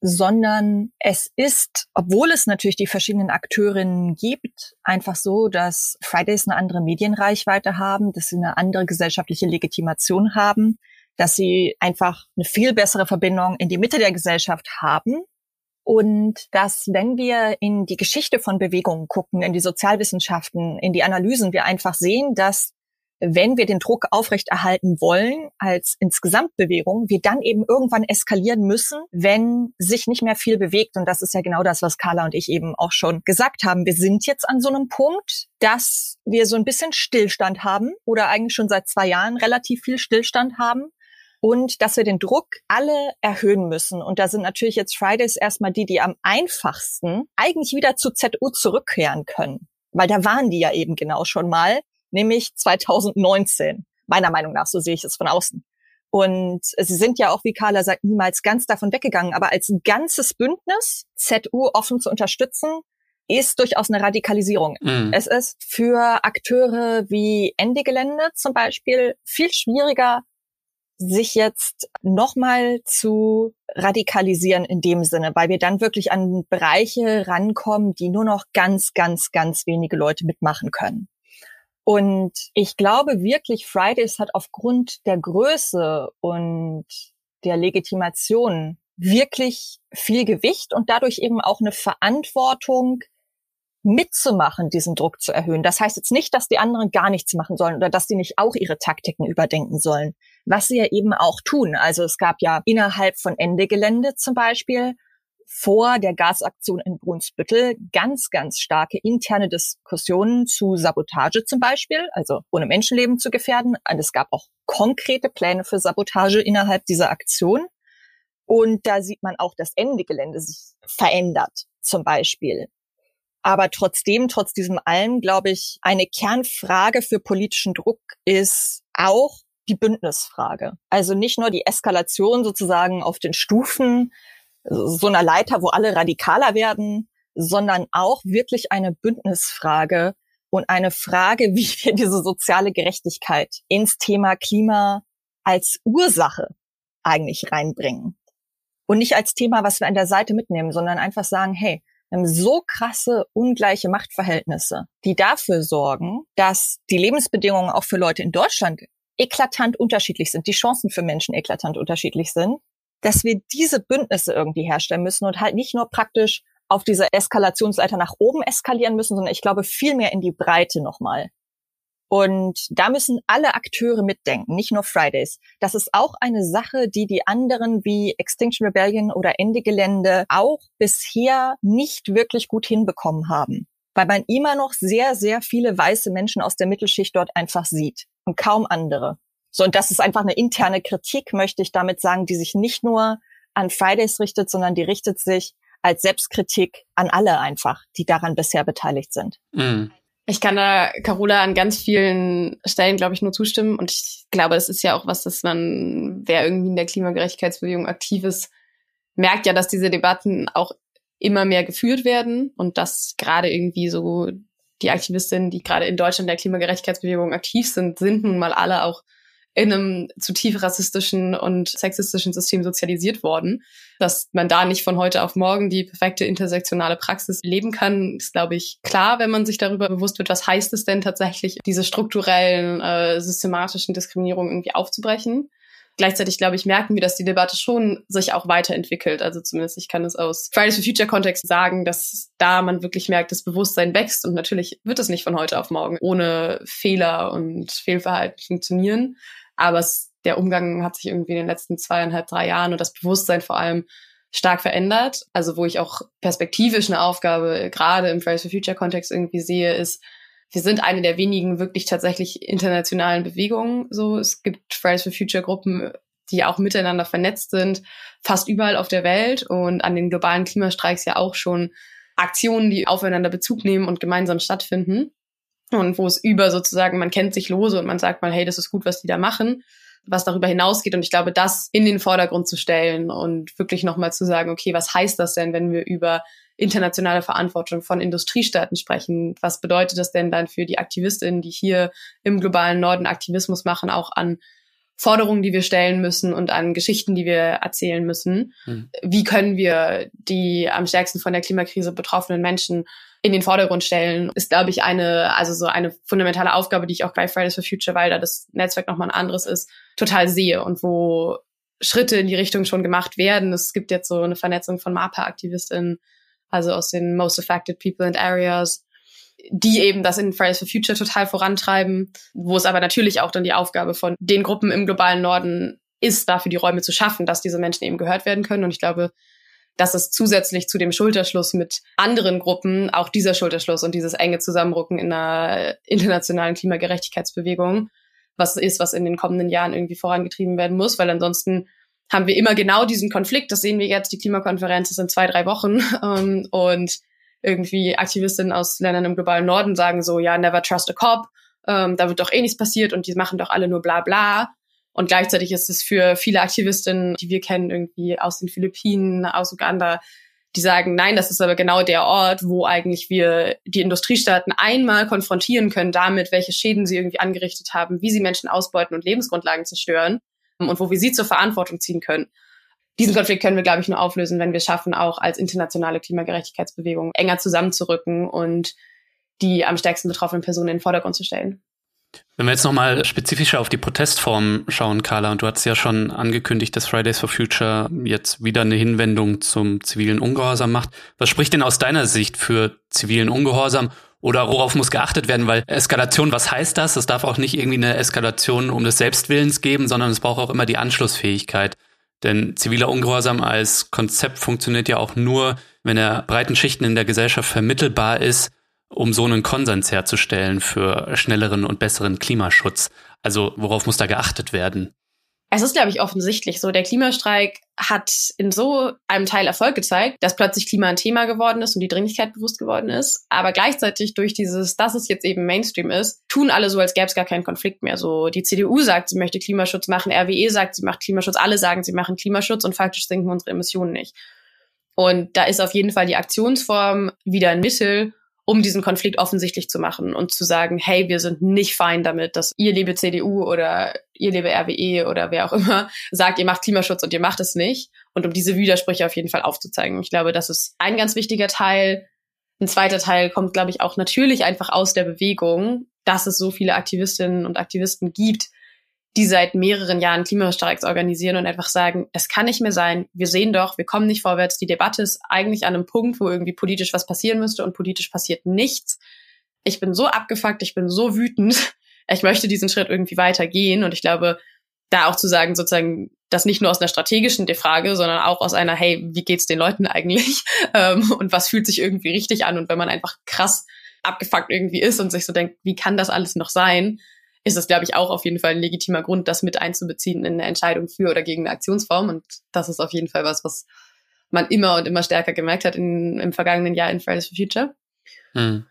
sondern es ist, obwohl es natürlich die verschiedenen Akteurinnen gibt, einfach so, dass Fridays eine andere Medienreichweite haben, dass sie eine andere gesellschaftliche Legitimation haben, dass sie einfach eine viel bessere Verbindung in die Mitte der Gesellschaft haben. Und dass, wenn wir in die Geschichte von Bewegungen gucken, in die Sozialwissenschaften, in die Analysen, wir einfach sehen, dass wenn wir den Druck aufrechterhalten wollen als Insgesamtbewegung, wir dann eben irgendwann eskalieren müssen, wenn sich nicht mehr viel bewegt. Und das ist ja genau das, was Carla und ich eben auch schon gesagt haben. Wir sind jetzt an so einem Punkt, dass wir so ein bisschen Stillstand haben oder eigentlich schon seit zwei Jahren relativ viel Stillstand haben und dass wir den Druck alle erhöhen müssen. Und da sind natürlich jetzt Fridays erstmal die, die am einfachsten eigentlich wieder zu ZU zurückkehren können. Weil da waren die ja eben genau schon mal, nämlich 2019. Meiner Meinung nach, so sehe ich es von außen. Und sie sind ja auch, wie Carla sagt, niemals ganz davon weggegangen. Aber als ganzes Bündnis ZU offen zu unterstützen, ist durchaus eine Radikalisierung. Mhm. Es ist für Akteure wie Ende Gelände zum Beispiel viel schwieriger, sich jetzt nochmal zu radikalisieren in dem Sinne, weil wir dann wirklich an Bereiche rankommen, die nur noch ganz, ganz, ganz wenige Leute mitmachen können. Und ich glaube wirklich, Fridays hat aufgrund der Größe und der Legitimation wirklich viel Gewicht und dadurch eben auch eine Verantwortung, mitzumachen, diesen Druck zu erhöhen. Das heißt jetzt nicht, dass die anderen gar nichts machen sollen oder dass sie nicht auch ihre Taktiken überdenken sollen, was sie ja eben auch tun. Also es gab ja innerhalb von Ende Gelände zum Beispiel vor der Gasaktion in Brunsbüttel ganz, ganz starke interne Diskussionen zu Sabotage zum Beispiel, also ohne Menschenleben zu gefährden. Und es gab auch konkrete Pläne für Sabotage innerhalb dieser Aktion. Und da sieht man auch, dass Ende Gelände sich verändert, zum Beispiel. Aber trotzdem, trotz diesem allem, glaube ich, eine Kernfrage für politischen Druck ist auch die Bündnisfrage. Also nicht nur die Eskalation sozusagen auf den Stufen so einer Leiter, wo alle radikaler werden, sondern auch wirklich eine Bündnisfrage und eine Frage, wie wir diese soziale Gerechtigkeit ins Thema Klima als Ursache eigentlich reinbringen. Und nicht als Thema, was wir an der Seite mitnehmen, sondern einfach sagen, hey, wir haben so krasse, ungleiche Machtverhältnisse, die dafür sorgen, dass die Lebensbedingungen auch für Leute in Deutschland eklatant unterschiedlich sind, die Chancen für Menschen eklatant unterschiedlich sind, dass wir diese Bündnisse irgendwie herstellen müssen und halt nicht nur praktisch auf dieser Eskalationsleiter nach oben eskalieren müssen, sondern ich glaube viel mehr in die Breite nochmal. Und da müssen alle Akteure mitdenken, nicht nur Fridays. Das ist auch eine Sache, die die anderen wie Extinction Rebellion oder Ende Gelände auch bisher nicht wirklich gut hinbekommen haben. Weil man immer noch sehr, sehr viele weiße Menschen aus der Mittelschicht dort einfach sieht und kaum andere. So, und das ist einfach eine interne Kritik, möchte ich damit sagen, die sich nicht nur an Fridays richtet, sondern die richtet sich als Selbstkritik an alle einfach, die daran bisher beteiligt sind. Mhm. Ich kann da Carola an ganz vielen Stellen, glaube ich, nur zustimmen. Und ich glaube, es ist ja auch was, dass man, wer irgendwie in der Klimagerechtigkeitsbewegung aktiv ist, merkt ja, dass diese Debatten auch immer mehr geführt werden und dass gerade irgendwie so die Aktivistinnen, die gerade in Deutschland der Klimagerechtigkeitsbewegung aktiv sind, sind nun mal alle auch in einem zutiefst rassistischen und sexistischen System sozialisiert worden. Dass man da nicht von heute auf morgen die perfekte intersektionale Praxis leben kann, ist, glaube ich, klar, wenn man sich darüber bewusst wird, was heißt es denn tatsächlich, diese strukturellen, äh, systematischen Diskriminierungen irgendwie aufzubrechen. Gleichzeitig, glaube ich, merken wir, dass die Debatte schon sich auch weiterentwickelt. Also zumindest ich kann es aus Fridays for Future Kontext sagen, dass da man wirklich merkt, das Bewusstsein wächst. Und natürlich wird es nicht von heute auf morgen ohne Fehler und Fehlverhalten funktionieren. Aber es, der Umgang hat sich irgendwie in den letzten zweieinhalb, drei Jahren und das Bewusstsein vor allem stark verändert. Also wo ich auch perspektivisch eine Aufgabe gerade im Fridays for Future Kontext irgendwie sehe, ist, wir sind eine der wenigen wirklich tatsächlich internationalen Bewegungen. So, es gibt Fridays for Future Gruppen, die auch miteinander vernetzt sind, fast überall auf der Welt und an den globalen Klimastreiks ja auch schon Aktionen, die aufeinander Bezug nehmen und gemeinsam stattfinden. Und wo es über sozusagen, man kennt sich lose und man sagt mal, hey, das ist gut, was die da machen, was darüber hinausgeht. Und ich glaube, das in den Vordergrund zu stellen und wirklich nochmal zu sagen, okay, was heißt das denn, wenn wir über internationale Verantwortung von Industriestaaten sprechen. Was bedeutet das denn dann für die Aktivistinnen, die hier im globalen Norden Aktivismus machen, auch an Forderungen, die wir stellen müssen und an Geschichten, die wir erzählen müssen? Mhm. Wie können wir die am stärksten von der Klimakrise betroffenen Menschen in den Vordergrund stellen, ist, glaube ich, eine, also so eine fundamentale Aufgabe, die ich auch bei Fridays for Future, weil da das Netzwerk nochmal ein anderes ist, total sehe und wo Schritte in die Richtung schon gemacht werden. Es gibt jetzt so eine Vernetzung von MAPA-AktivistInnen, also aus den Most Affected People and Areas, die eben das in Fridays for Future total vorantreiben, wo es aber natürlich auch dann die Aufgabe von den Gruppen im globalen Norden ist, dafür die Räume zu schaffen, dass diese Menschen eben gehört werden können. Und ich glaube, dass es zusätzlich zu dem Schulterschluss mit anderen Gruppen auch dieser Schulterschluss und dieses enge Zusammenrücken in einer internationalen Klimagerechtigkeitsbewegung was ist, was in den kommenden Jahren irgendwie vorangetrieben werden muss, weil ansonsten haben wir immer genau diesen Konflikt. Das sehen wir jetzt. Die Klimakonferenz ist in zwei, drei Wochen. Ähm, und irgendwie Aktivistinnen aus Ländern im globalen Norden sagen so, ja, never trust a cop. Ähm, da wird doch eh nichts passiert und die machen doch alle nur bla bla. Und gleichzeitig ist es für viele Aktivistinnen, die wir kennen, irgendwie aus den Philippinen, aus Uganda, die sagen, nein, das ist aber genau der Ort, wo eigentlich wir die Industriestaaten einmal konfrontieren können damit, welche Schäden sie irgendwie angerichtet haben, wie sie Menschen ausbeuten und Lebensgrundlagen zerstören und wo wir sie zur Verantwortung ziehen können. Diesen Konflikt können wir, glaube ich, nur auflösen, wenn wir es schaffen, auch als internationale Klimagerechtigkeitsbewegung enger zusammenzurücken und die am stärksten betroffenen Personen in den Vordergrund zu stellen. Wenn wir jetzt nochmal spezifischer auf die Protestformen schauen, Carla, und du hast ja schon angekündigt, dass Fridays for Future jetzt wieder eine Hinwendung zum zivilen Ungehorsam macht. Was spricht denn aus deiner Sicht für zivilen Ungehorsam oder worauf muss geachtet werden? Weil Eskalation, was heißt das? Es darf auch nicht irgendwie eine Eskalation um des Selbstwillens geben, sondern es braucht auch immer die Anschlussfähigkeit. Denn ziviler Ungehorsam als Konzept funktioniert ja auch nur, wenn er breiten Schichten in der Gesellschaft vermittelbar ist, um so einen Konsens herzustellen für schnelleren und besseren Klimaschutz. Also worauf muss da geachtet werden? Es ist, glaube ich, offensichtlich so. Der Klimastreik hat in so einem Teil Erfolg gezeigt, dass plötzlich Klima ein Thema geworden ist und die Dringlichkeit bewusst geworden ist. Aber gleichzeitig durch dieses, dass es jetzt eben Mainstream ist, tun alle so, als gäbe es gar keinen Konflikt mehr. So die CDU sagt, sie möchte Klimaschutz machen, RWE sagt, sie macht Klimaschutz, alle sagen, sie machen Klimaschutz und faktisch sinken unsere Emissionen nicht. Und da ist auf jeden Fall die Aktionsform wieder ein Mittel, um diesen Konflikt offensichtlich zu machen und zu sagen, hey, wir sind nicht fein damit, dass ihr liebe CDU oder ihr liebe RWE oder wer auch immer sagt, ihr macht Klimaschutz und ihr macht es nicht. Und um diese Widersprüche auf jeden Fall aufzuzeigen. Ich glaube, das ist ein ganz wichtiger Teil. Ein zweiter Teil kommt, glaube ich, auch natürlich einfach aus der Bewegung, dass es so viele Aktivistinnen und Aktivisten gibt, die seit mehreren Jahren Klimastreiks organisieren und einfach sagen, es kann nicht mehr sein, wir sehen doch, wir kommen nicht vorwärts, die Debatte ist eigentlich an einem Punkt, wo irgendwie politisch was passieren müsste und politisch passiert nichts. Ich bin so abgefuckt, ich bin so wütend, ich möchte diesen Schritt irgendwie weitergehen und ich glaube, da auch zu sagen, sozusagen, das nicht nur aus einer strategischen Frage, sondern auch aus einer, hey, wie geht's den Leuten eigentlich? Ähm, und was fühlt sich irgendwie richtig an? Und wenn man einfach krass abgefuckt irgendwie ist und sich so denkt, wie kann das alles noch sein? Ist es, glaube ich, auch auf jeden Fall ein legitimer Grund, das mit einzubeziehen in eine Entscheidung für oder gegen eine Aktionsform. Und das ist auf jeden Fall was, was man immer und immer stärker gemerkt hat in, im vergangenen Jahr in Fridays for Future. Hm.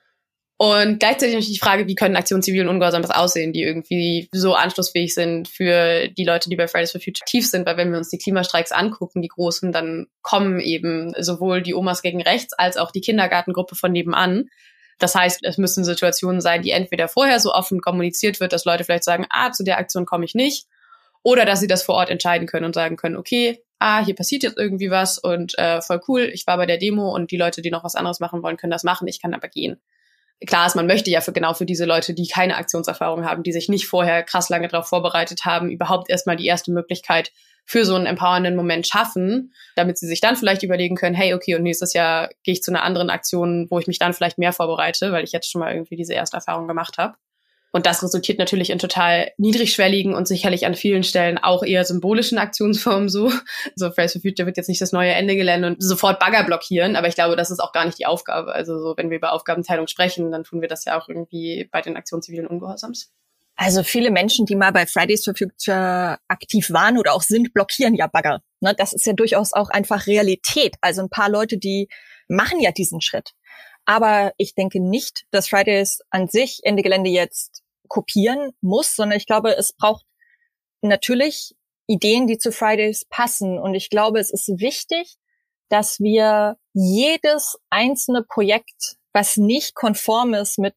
Und gleichzeitig natürlich die Frage, wie können Aktionen zivilen Ungehorsames aussehen, die irgendwie so anschlussfähig sind für die Leute, die bei Fridays for Future aktiv sind, weil wenn wir uns die Klimastreiks angucken, die großen, dann kommen eben sowohl die Omas gegen rechts als auch die Kindergartengruppe von nebenan das heißt, es müssen Situationen sein, die entweder vorher so offen kommuniziert wird, dass Leute vielleicht sagen, ah, zu der Aktion komme ich nicht, oder dass sie das vor Ort entscheiden können und sagen können, okay, ah, hier passiert jetzt irgendwie was und äh, voll cool, ich war bei der Demo und die Leute, die noch was anderes machen wollen, können das machen, ich kann aber gehen. klar ist, man möchte ja für genau für diese Leute, die keine Aktionserfahrung haben, die sich nicht vorher krass lange darauf vorbereitet haben, überhaupt erstmal die erste Möglichkeit für so einen empowernden Moment schaffen, damit sie sich dann vielleicht überlegen können, hey, okay, und nächstes Jahr gehe ich zu einer anderen Aktion, wo ich mich dann vielleicht mehr vorbereite, weil ich jetzt schon mal irgendwie diese erste Erfahrung gemacht habe. Und das resultiert natürlich in total niedrigschwelligen und sicherlich an vielen Stellen auch eher symbolischen Aktionsformen so. So Fridays for Future wird jetzt nicht das neue Ende gelernt und sofort Bagger blockieren, aber ich glaube, das ist auch gar nicht die Aufgabe. Also so, wenn wir über Aufgabenteilung sprechen, dann tun wir das ja auch irgendwie bei den Aktionen zivilen Ungehorsams. Also viele Menschen, die mal bei Fridays for Future aktiv waren oder auch sind, blockieren ja Bagger. Ne, das ist ja durchaus auch einfach Realität. Also ein paar Leute, die machen ja diesen Schritt. Aber ich denke nicht, dass Fridays an sich Ende Gelände jetzt kopieren muss, sondern ich glaube, es braucht natürlich Ideen, die zu Fridays passen. Und ich glaube, es ist wichtig, dass wir jedes einzelne Projekt, was nicht konform ist mit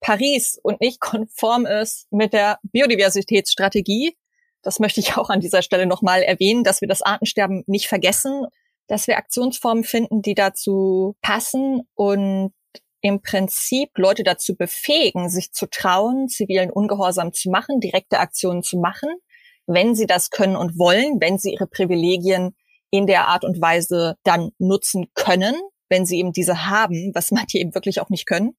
Paris und nicht konform ist mit der Biodiversitätsstrategie, das möchte ich auch an dieser Stelle nochmal erwähnen, dass wir das Artensterben nicht vergessen dass wir Aktionsformen finden, die dazu passen und im Prinzip Leute dazu befähigen, sich zu trauen, zivilen Ungehorsam zu machen, direkte Aktionen zu machen, wenn sie das können und wollen, wenn sie ihre Privilegien in der Art und Weise dann nutzen können, wenn sie eben diese haben, was manche eben wirklich auch nicht können,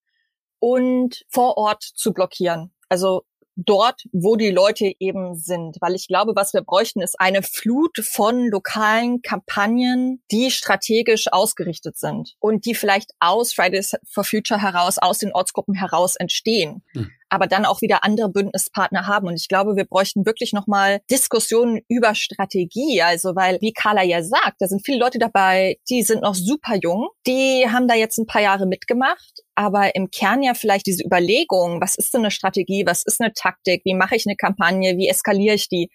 und vor Ort zu blockieren. Also dort, wo die Leute eben sind. Weil ich glaube, was wir bräuchten, ist eine Flut von lokalen Kampagnen, die strategisch ausgerichtet sind und die vielleicht aus Fridays for Future heraus, aus den Ortsgruppen heraus entstehen. Hm aber dann auch wieder andere Bündnispartner haben. Und ich glaube, wir bräuchten wirklich nochmal Diskussionen über Strategie. Also, weil, wie Carla ja sagt, da sind viele Leute dabei, die sind noch super jung, die haben da jetzt ein paar Jahre mitgemacht, aber im Kern ja vielleicht diese Überlegung, was ist denn eine Strategie, was ist eine Taktik, wie mache ich eine Kampagne, wie eskaliere ich die,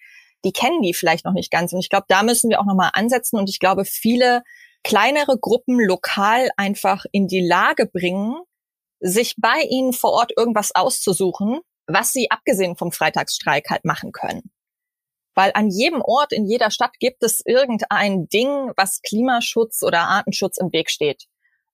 die kennen die vielleicht noch nicht ganz. Und ich glaube, da müssen wir auch nochmal ansetzen. Und ich glaube, viele kleinere Gruppen lokal einfach in die Lage bringen, sich bei ihnen vor Ort irgendwas auszusuchen, was sie abgesehen vom Freitagsstreik halt machen können. Weil an jedem Ort, in jeder Stadt gibt es irgendein Ding, was Klimaschutz oder Artenschutz im Weg steht.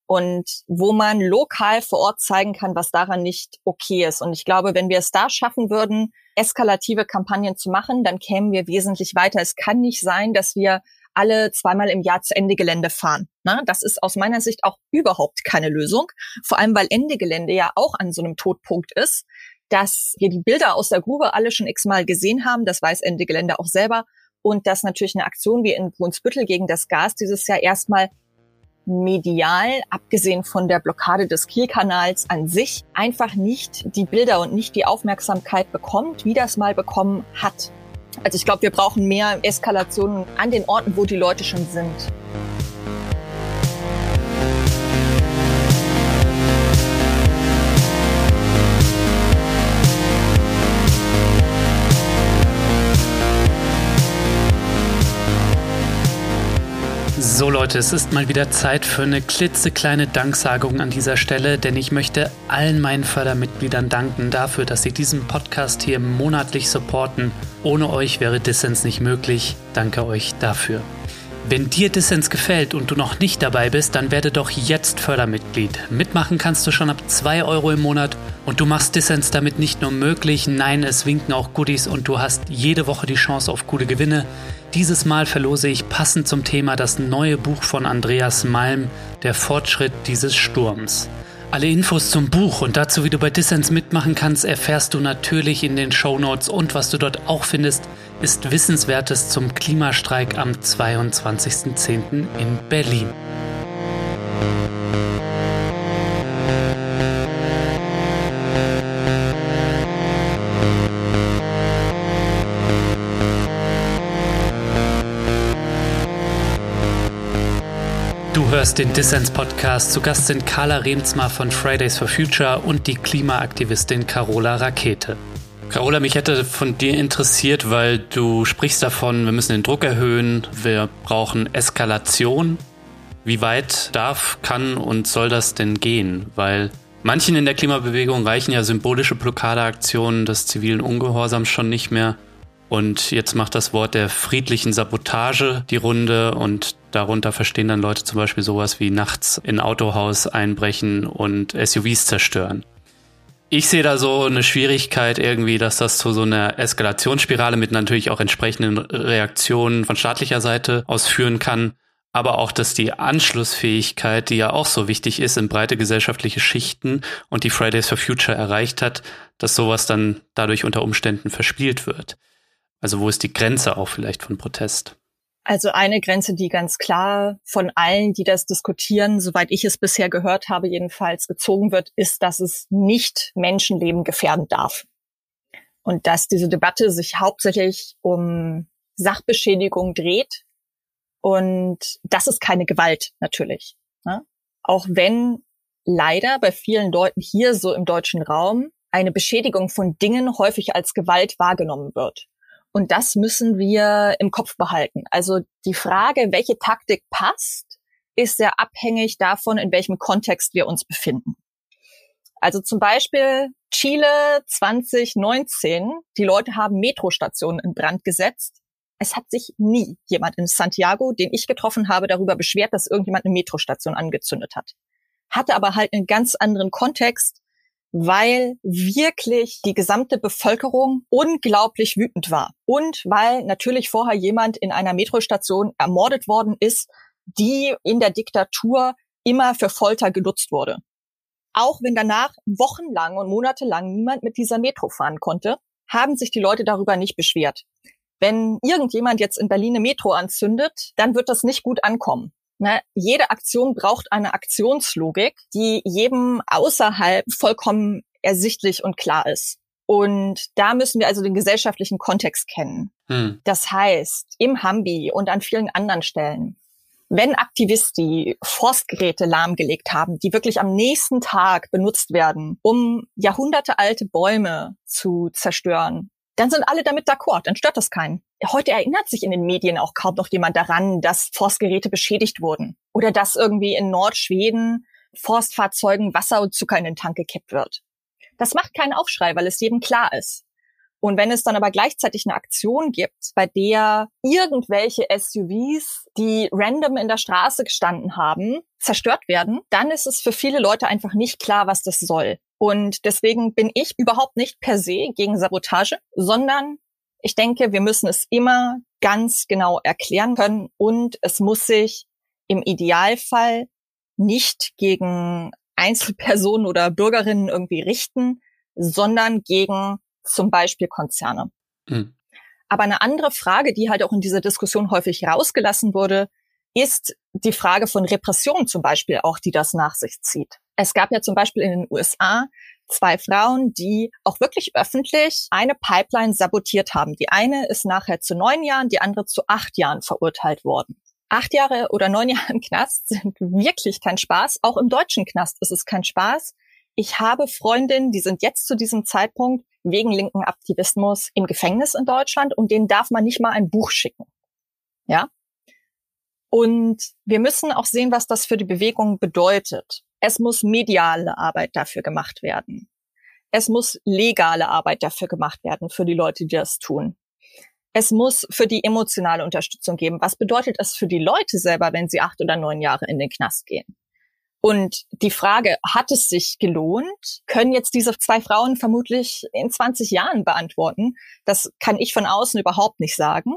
Und wo man lokal vor Ort zeigen kann, was daran nicht okay ist. Und ich glaube, wenn wir es da schaffen würden, eskalative Kampagnen zu machen, dann kämen wir wesentlich weiter. Es kann nicht sein, dass wir alle zweimal im Jahr zu Ende Gelände fahren. Na, das ist aus meiner Sicht auch überhaupt keine Lösung. Vor allem, weil Ende Gelände ja auch an so einem Todpunkt ist, dass wir die Bilder aus der Grube alle schon x-mal gesehen haben. Das weiß Ende Gelände auch selber. Und dass natürlich eine Aktion wie in Brunsbüttel gegen das Gas dieses Jahr erstmal medial, abgesehen von der Blockade des Kielkanals an sich, einfach nicht die Bilder und nicht die Aufmerksamkeit bekommt, wie das mal bekommen hat. Also ich glaube, wir brauchen mehr Eskalationen an den Orten, wo die Leute schon sind. So Leute, es ist mal wieder Zeit für eine klitzekleine Danksagung an dieser Stelle, denn ich möchte allen meinen Fördermitgliedern danken dafür, dass sie diesen Podcast hier monatlich supporten. Ohne euch wäre Dissens nicht möglich. Danke euch dafür. Wenn dir Dissens gefällt und du noch nicht dabei bist, dann werde doch jetzt Fördermitglied. Mitmachen kannst du schon ab 2 Euro im Monat und du machst Dissens damit nicht nur möglich, nein, es winken auch Goodies und du hast jede Woche die Chance auf coole Gewinne. Dieses Mal verlose ich passend zum Thema das neue Buch von Andreas Malm, Der Fortschritt dieses Sturms. Alle Infos zum Buch und dazu, wie du bei Dissens mitmachen kannst, erfährst du natürlich in den Show Notes und was du dort auch findest, ist Wissenswertes zum Klimastreik am 22.10. in Berlin. Hörst den Dissens Podcast. Zu Gast sind Carla Remsmar von Fridays for Future und die Klimaaktivistin Carola Rakete. Carola, mich hätte von dir interessiert, weil du sprichst davon, wir müssen den Druck erhöhen, wir brauchen Eskalation. Wie weit darf, kann und soll das denn gehen? Weil manchen in der Klimabewegung reichen ja symbolische Blockadeaktionen des zivilen Ungehorsams schon nicht mehr. Und jetzt macht das Wort der friedlichen Sabotage die Runde und darunter verstehen dann Leute zum Beispiel sowas wie nachts in Autohaus einbrechen und SUVs zerstören. Ich sehe da so eine Schwierigkeit irgendwie, dass das zu so einer Eskalationsspirale mit natürlich auch entsprechenden Reaktionen von staatlicher Seite ausführen kann. Aber auch, dass die Anschlussfähigkeit, die ja auch so wichtig ist in breite gesellschaftliche Schichten und die Fridays for Future erreicht hat, dass sowas dann dadurch unter Umständen verspielt wird. Also wo ist die Grenze auch vielleicht von Protest? Also eine Grenze, die ganz klar von allen, die das diskutieren, soweit ich es bisher gehört habe, jedenfalls gezogen wird, ist, dass es nicht Menschenleben gefährden darf. Und dass diese Debatte sich hauptsächlich um Sachbeschädigung dreht. Und das ist keine Gewalt natürlich. Ne? Auch wenn leider bei vielen Leuten hier so im deutschen Raum eine Beschädigung von Dingen häufig als Gewalt wahrgenommen wird. Und das müssen wir im Kopf behalten. Also die Frage, welche Taktik passt, ist sehr abhängig davon, in welchem Kontext wir uns befinden. Also zum Beispiel Chile 2019. Die Leute haben Metrostationen in Brand gesetzt. Es hat sich nie jemand in Santiago, den ich getroffen habe, darüber beschwert, dass irgendjemand eine Metrostation angezündet hat. Hatte aber halt einen ganz anderen Kontext weil wirklich die gesamte Bevölkerung unglaublich wütend war. Und weil natürlich vorher jemand in einer Metrostation ermordet worden ist, die in der Diktatur immer für Folter genutzt wurde. Auch wenn danach wochenlang und monatelang niemand mit dieser Metro fahren konnte, haben sich die Leute darüber nicht beschwert. Wenn irgendjemand jetzt in Berlin eine Metro anzündet, dann wird das nicht gut ankommen. Ne? Jede Aktion braucht eine Aktionslogik, die jedem außerhalb vollkommen ersichtlich und klar ist. Und da müssen wir also den gesellschaftlichen Kontext kennen. Hm. Das heißt, im Hambi und an vielen anderen Stellen, wenn Aktivisten die Forstgeräte lahmgelegt haben, die wirklich am nächsten Tag benutzt werden, um jahrhundertealte Bäume zu zerstören, dann sind alle damit d'accord, dann stört das keinen. Heute erinnert sich in den Medien auch kaum noch jemand daran, dass Forstgeräte beschädigt wurden oder dass irgendwie in Nordschweden Forstfahrzeugen Wasser und Zucker in den Tank gekippt wird. Das macht keinen Aufschrei, weil es jedem klar ist. Und wenn es dann aber gleichzeitig eine Aktion gibt, bei der irgendwelche SUVs, die random in der Straße gestanden haben, zerstört werden, dann ist es für viele Leute einfach nicht klar, was das soll. Und deswegen bin ich überhaupt nicht per se gegen Sabotage, sondern ich denke, wir müssen es immer ganz genau erklären können und es muss sich im Idealfall nicht gegen Einzelpersonen oder Bürgerinnen irgendwie richten, sondern gegen zum Beispiel Konzerne. Mhm. Aber eine andere Frage, die halt auch in dieser Diskussion häufig rausgelassen wurde, ist die Frage von Repression zum Beispiel auch, die das nach sich zieht. Es gab ja zum Beispiel in den USA zwei Frauen, die auch wirklich öffentlich eine Pipeline sabotiert haben. Die eine ist nachher zu neun Jahren, die andere zu acht Jahren verurteilt worden. Acht Jahre oder neun Jahre im Knast sind wirklich kein Spaß. Auch im deutschen Knast ist es kein Spaß. Ich habe Freundinnen, die sind jetzt zu diesem Zeitpunkt wegen linken Aktivismus im Gefängnis in Deutschland und denen darf man nicht mal ein Buch schicken. Ja? Und wir müssen auch sehen, was das für die Bewegung bedeutet. Es muss mediale Arbeit dafür gemacht werden. Es muss legale Arbeit dafür gemacht werden für die Leute, die das tun. Es muss für die emotionale Unterstützung geben. Was bedeutet es für die Leute selber, wenn sie acht oder neun Jahre in den Knast gehen? Und die Frage, hat es sich gelohnt, können jetzt diese zwei Frauen vermutlich in 20 Jahren beantworten. Das kann ich von außen überhaupt nicht sagen.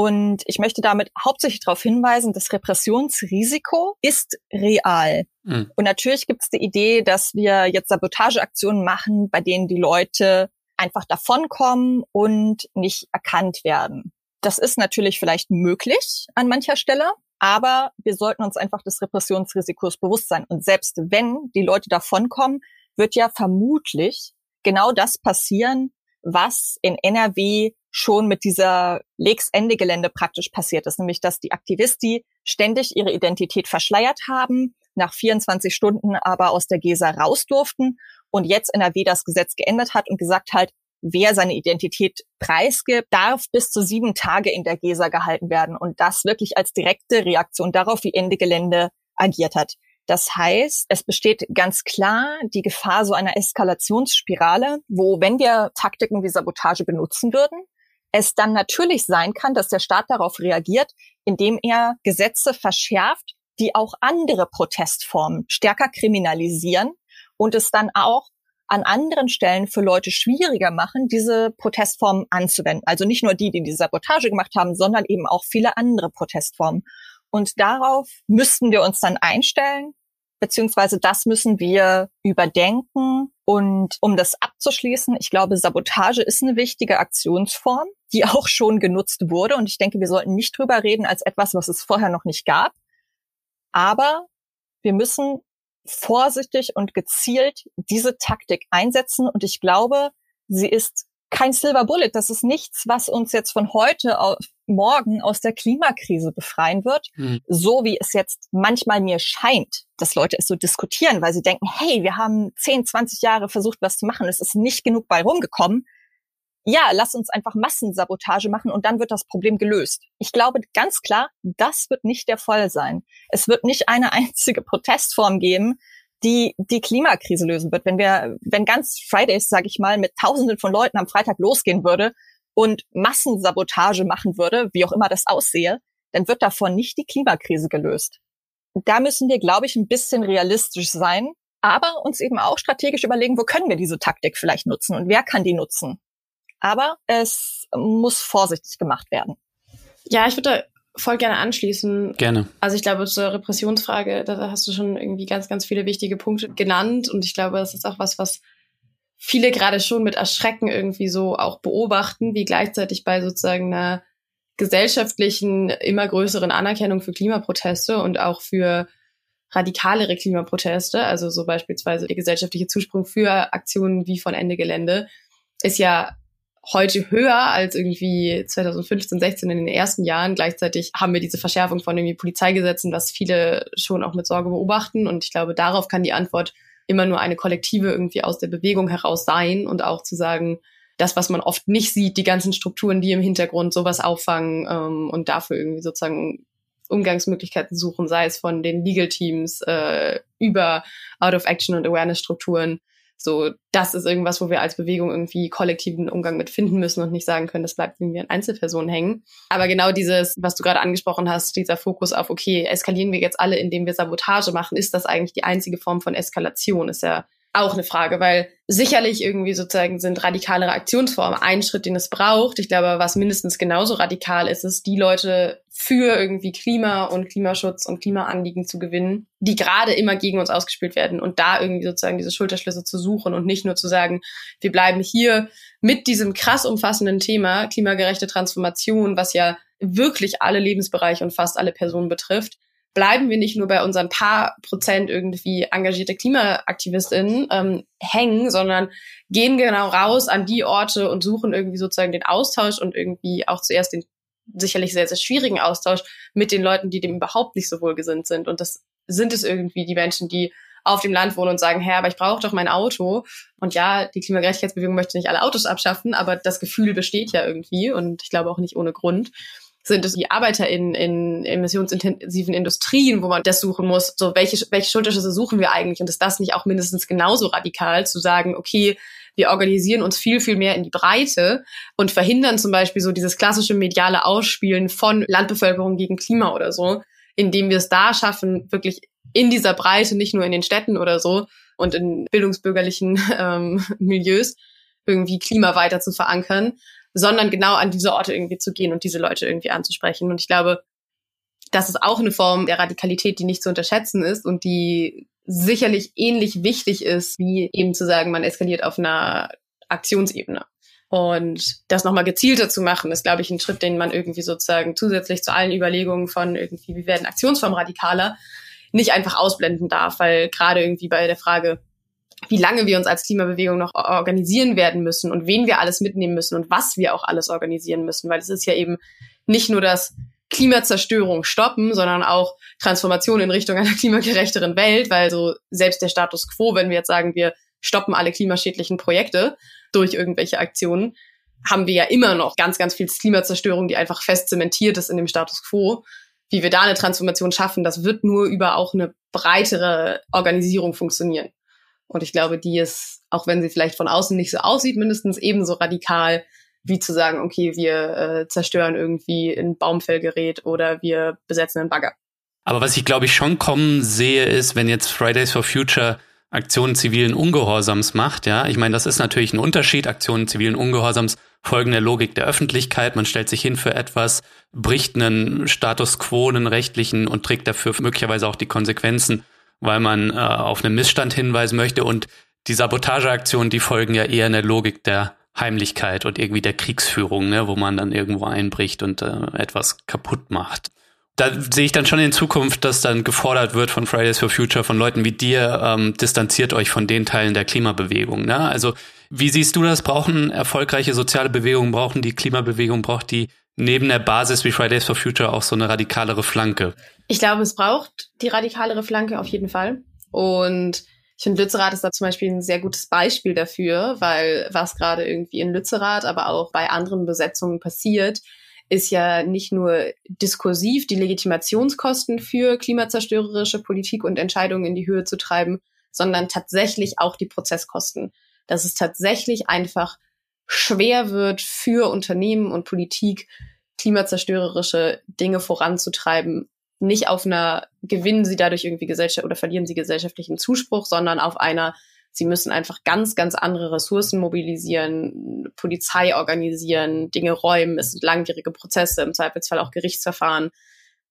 Und ich möchte damit hauptsächlich darauf hinweisen, das Repressionsrisiko ist real. Mhm. Und natürlich gibt es die Idee, dass wir jetzt Sabotageaktionen machen, bei denen die Leute einfach davonkommen und nicht erkannt werden. Das ist natürlich vielleicht möglich an mancher Stelle, aber wir sollten uns einfach des Repressionsrisikos bewusst sein. Und selbst wenn die Leute davonkommen, wird ja vermutlich genau das passieren, was in NRW schon mit dieser Lex-Ende-Gelände praktisch passiert ist, nämlich dass die Aktivisti ständig ihre Identität verschleiert haben, nach 24 Stunden aber aus der GESA raus durften und jetzt NRW das Gesetz geändert hat und gesagt hat, wer seine Identität preisgibt, darf bis zu sieben Tage in der GESA gehalten werden und das wirklich als direkte Reaktion darauf, wie Ende Gelände agiert hat. Das heißt, es besteht ganz klar die Gefahr so einer Eskalationsspirale, wo wenn wir Taktiken wie Sabotage benutzen würden, es dann natürlich sein kann, dass der Staat darauf reagiert, indem er Gesetze verschärft, die auch andere Protestformen stärker kriminalisieren und es dann auch an anderen Stellen für Leute schwieriger machen, diese Protestformen anzuwenden. Also nicht nur die, die die Sabotage gemacht haben, sondern eben auch viele andere Protestformen. Und darauf müssten wir uns dann einstellen, beziehungsweise das müssen wir überdenken. Und um das abzuschließen, ich glaube, Sabotage ist eine wichtige Aktionsform, die auch schon genutzt wurde. Und ich denke, wir sollten nicht drüber reden als etwas, was es vorher noch nicht gab. Aber wir müssen vorsichtig und gezielt diese Taktik einsetzen. Und ich glaube, sie ist kein Silver Bullet. Das ist nichts, was uns jetzt von heute auf morgen aus der Klimakrise befreien wird. Mhm. So wie es jetzt manchmal mir scheint, dass Leute es so diskutieren, weil sie denken, hey, wir haben 10, 20 Jahre versucht, was zu machen. Es ist nicht genug bei rumgekommen ja, lass uns einfach Massensabotage machen und dann wird das Problem gelöst. Ich glaube ganz klar, das wird nicht der Fall sein. Es wird nicht eine einzige Protestform geben, die die Klimakrise lösen wird. Wenn wir, wenn ganz Fridays, sage ich mal, mit Tausenden von Leuten am Freitag losgehen würde und Massensabotage machen würde, wie auch immer das aussehe, dann wird davon nicht die Klimakrise gelöst. Da müssen wir, glaube ich, ein bisschen realistisch sein, aber uns eben auch strategisch überlegen, wo können wir diese Taktik vielleicht nutzen und wer kann die nutzen. Aber es muss vorsichtig gemacht werden. Ja, ich würde da voll gerne anschließen. Gerne. Also ich glaube, zur Repressionsfrage, da hast du schon irgendwie ganz, ganz viele wichtige Punkte genannt. Und ich glaube, das ist auch was, was viele gerade schon mit Erschrecken irgendwie so auch beobachten, wie gleichzeitig bei sozusagen einer gesellschaftlichen, immer größeren Anerkennung für Klimaproteste und auch für radikalere Klimaproteste, also so beispielsweise der gesellschaftliche Zuspruch für Aktionen wie von Ende Gelände, ist ja heute höher als irgendwie 2015, 16 in den ersten Jahren. Gleichzeitig haben wir diese Verschärfung von irgendwie Polizeigesetzen, was viele schon auch mit Sorge beobachten. Und ich glaube, darauf kann die Antwort immer nur eine kollektive irgendwie aus der Bewegung heraus sein und auch zu sagen, das, was man oft nicht sieht, die ganzen Strukturen, die im Hintergrund sowas auffangen ähm, und dafür irgendwie sozusagen Umgangsmöglichkeiten suchen, sei es von den Legal Teams äh, über Out-of-Action und Awareness-Strukturen, so, das ist irgendwas, wo wir als Bewegung irgendwie kollektiven Umgang mit finden müssen und nicht sagen können, das bleibt irgendwie an Einzelpersonen hängen. Aber genau dieses, was du gerade angesprochen hast, dieser Fokus auf, okay, eskalieren wir jetzt alle, indem wir Sabotage machen, ist das eigentlich die einzige Form von Eskalation? Ist ja auch eine Frage, weil sicherlich irgendwie sozusagen sind radikalere Aktionsformen ein Schritt, den es braucht. Ich glaube, was mindestens genauso radikal ist, ist, die Leute für irgendwie Klima und Klimaschutz und Klimaanliegen zu gewinnen, die gerade immer gegen uns ausgespielt werden und da irgendwie sozusagen diese Schulterschlüsse zu suchen und nicht nur zu sagen, wir bleiben hier mit diesem krass umfassenden Thema klimagerechte Transformation, was ja wirklich alle Lebensbereiche und fast alle Personen betrifft, bleiben wir nicht nur bei unseren paar Prozent irgendwie engagierte KlimaaktivistInnen ähm, hängen, sondern gehen genau raus an die Orte und suchen irgendwie sozusagen den Austausch und irgendwie auch zuerst den sicherlich sehr, sehr schwierigen Austausch mit den Leuten, die dem überhaupt nicht so wohlgesinnt sind. Und das sind es irgendwie die Menschen, die auf dem Land wohnen und sagen, Herr, aber ich brauche doch mein Auto. Und ja, die Klimagerechtigkeitsbewegung möchte nicht alle Autos abschaffen, aber das Gefühl besteht ja irgendwie und ich glaube auch nicht ohne Grund sind es die Arbeiter in, in emissionsintensiven Industrien, wo man das suchen muss, so welche, welche Schulterschüsse suchen wir eigentlich? Und ist das nicht auch mindestens genauso radikal zu sagen, okay, wir organisieren uns viel, viel mehr in die Breite und verhindern zum Beispiel so dieses klassische mediale Ausspielen von Landbevölkerung gegen Klima oder so, indem wir es da schaffen, wirklich in dieser Breite, nicht nur in den Städten oder so und in bildungsbürgerlichen ähm, Milieus, irgendwie Klima weiter zu verankern, sondern genau an diese Orte irgendwie zu gehen und diese Leute irgendwie anzusprechen. Und ich glaube, das ist auch eine Form der Radikalität, die nicht zu unterschätzen ist und die sicherlich ähnlich wichtig ist, wie eben zu sagen, man eskaliert auf einer Aktionsebene. Und das nochmal gezielter zu machen, ist, glaube ich, ein Schritt, den man irgendwie sozusagen zusätzlich zu allen Überlegungen von irgendwie, wie werden Aktionsformen radikaler, nicht einfach ausblenden darf, weil gerade irgendwie bei der Frage, wie lange wir uns als Klimabewegung noch organisieren werden müssen und wen wir alles mitnehmen müssen und was wir auch alles organisieren müssen, weil es ist ja eben nicht nur das Klimazerstörung stoppen, sondern auch Transformation in Richtung einer klimagerechteren Welt, weil so selbst der Status quo, wenn wir jetzt sagen, wir stoppen alle klimaschädlichen Projekte durch irgendwelche Aktionen, haben wir ja immer noch ganz, ganz viel Klimazerstörung, die einfach fest zementiert ist in dem Status quo. Wie wir da eine Transformation schaffen, das wird nur über auch eine breitere Organisierung funktionieren. Und ich glaube, die ist, auch wenn sie vielleicht von außen nicht so aussieht, mindestens ebenso radikal wie zu sagen, okay, wir äh, zerstören irgendwie ein Baumfellgerät oder wir besetzen einen Bagger. Aber was ich glaube ich schon kommen sehe, ist, wenn jetzt Fridays for Future Aktionen zivilen Ungehorsams macht, ja, ich meine, das ist natürlich ein Unterschied. Aktionen zivilen Ungehorsams folgen der Logik der Öffentlichkeit. Man stellt sich hin für etwas, bricht einen Status quo, einen rechtlichen und trägt dafür möglicherweise auch die Konsequenzen, weil man äh, auf einen Missstand hinweisen möchte. Und die Sabotageaktionen, die folgen ja eher in der Logik der Heimlichkeit und irgendwie der Kriegsführung, ne, wo man dann irgendwo einbricht und äh, etwas kaputt macht. Da sehe ich dann schon in Zukunft, dass dann gefordert wird von Fridays for Future, von Leuten wie dir, ähm, distanziert euch von den Teilen der Klimabewegung. Ne? Also wie siehst du das? Brauchen erfolgreiche soziale Bewegungen, brauchen die Klimabewegung, braucht die neben der Basis wie Fridays for Future auch so eine radikalere Flanke? Ich glaube, es braucht die radikalere Flanke auf jeden Fall. Und ich finde, Lützerath ist da zum Beispiel ein sehr gutes Beispiel dafür, weil was gerade irgendwie in Lützerath, aber auch bei anderen Besetzungen passiert, ist ja nicht nur diskursiv die Legitimationskosten für klimazerstörerische Politik und Entscheidungen in die Höhe zu treiben, sondern tatsächlich auch die Prozesskosten. Dass es tatsächlich einfach schwer wird für Unternehmen und Politik, klimazerstörerische Dinge voranzutreiben, nicht auf einer gewinnen sie dadurch irgendwie Gesellschaft oder verlieren sie gesellschaftlichen Zuspruch, sondern auf einer Sie müssen einfach ganz, ganz andere Ressourcen mobilisieren, Polizei organisieren, Dinge räumen. Es sind langwierige Prozesse, im Zweifelsfall auch Gerichtsverfahren,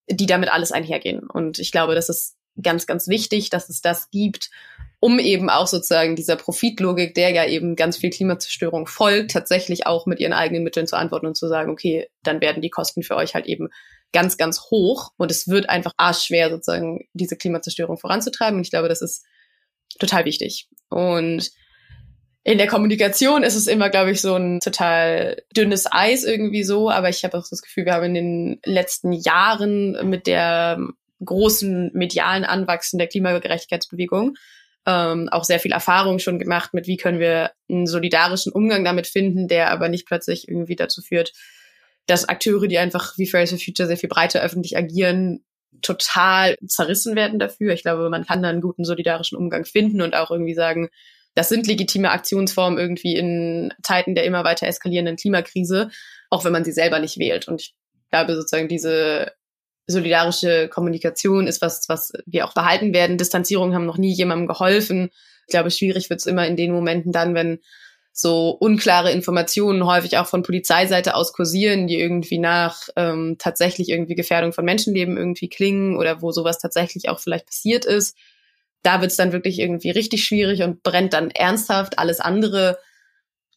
die damit alles einhergehen. Und ich glaube, das ist ganz, ganz wichtig, dass es das gibt, um eben auch sozusagen dieser Profitlogik, der ja eben ganz viel Klimazerstörung folgt, tatsächlich auch mit ihren eigenen Mitteln zu antworten und zu sagen, okay, dann werden die Kosten für euch halt eben ganz, ganz hoch und es wird einfach arschschwer, sozusagen diese Klimazerstörung voranzutreiben. Und ich glaube, das ist total wichtig. Und in der Kommunikation ist es immer, glaube ich, so ein total dünnes Eis irgendwie so. Aber ich habe auch das Gefühl, wir haben in den letzten Jahren mit der großen medialen Anwachsen der Klimagerechtigkeitsbewegung ähm, auch sehr viel Erfahrung schon gemacht mit, wie können wir einen solidarischen Umgang damit finden, der aber nicht plötzlich irgendwie dazu führt, dass Akteure, die einfach wie Fridays for Future sehr viel breiter öffentlich agieren, total zerrissen werden dafür. Ich glaube, man kann da einen guten solidarischen Umgang finden und auch irgendwie sagen, das sind legitime Aktionsformen irgendwie in Zeiten der immer weiter eskalierenden Klimakrise, auch wenn man sie selber nicht wählt. Und ich glaube sozusagen diese solidarische Kommunikation ist was, was wir auch behalten werden. Distanzierungen haben noch nie jemandem geholfen. Ich glaube, schwierig wird es immer in den Momenten dann, wenn so unklare Informationen häufig auch von Polizeiseite aus kursieren, die irgendwie nach ähm, tatsächlich irgendwie Gefährdung von Menschenleben irgendwie klingen oder wo sowas tatsächlich auch vielleicht passiert ist. Da wird es dann wirklich irgendwie richtig schwierig und brennt dann ernsthaft. Alles andere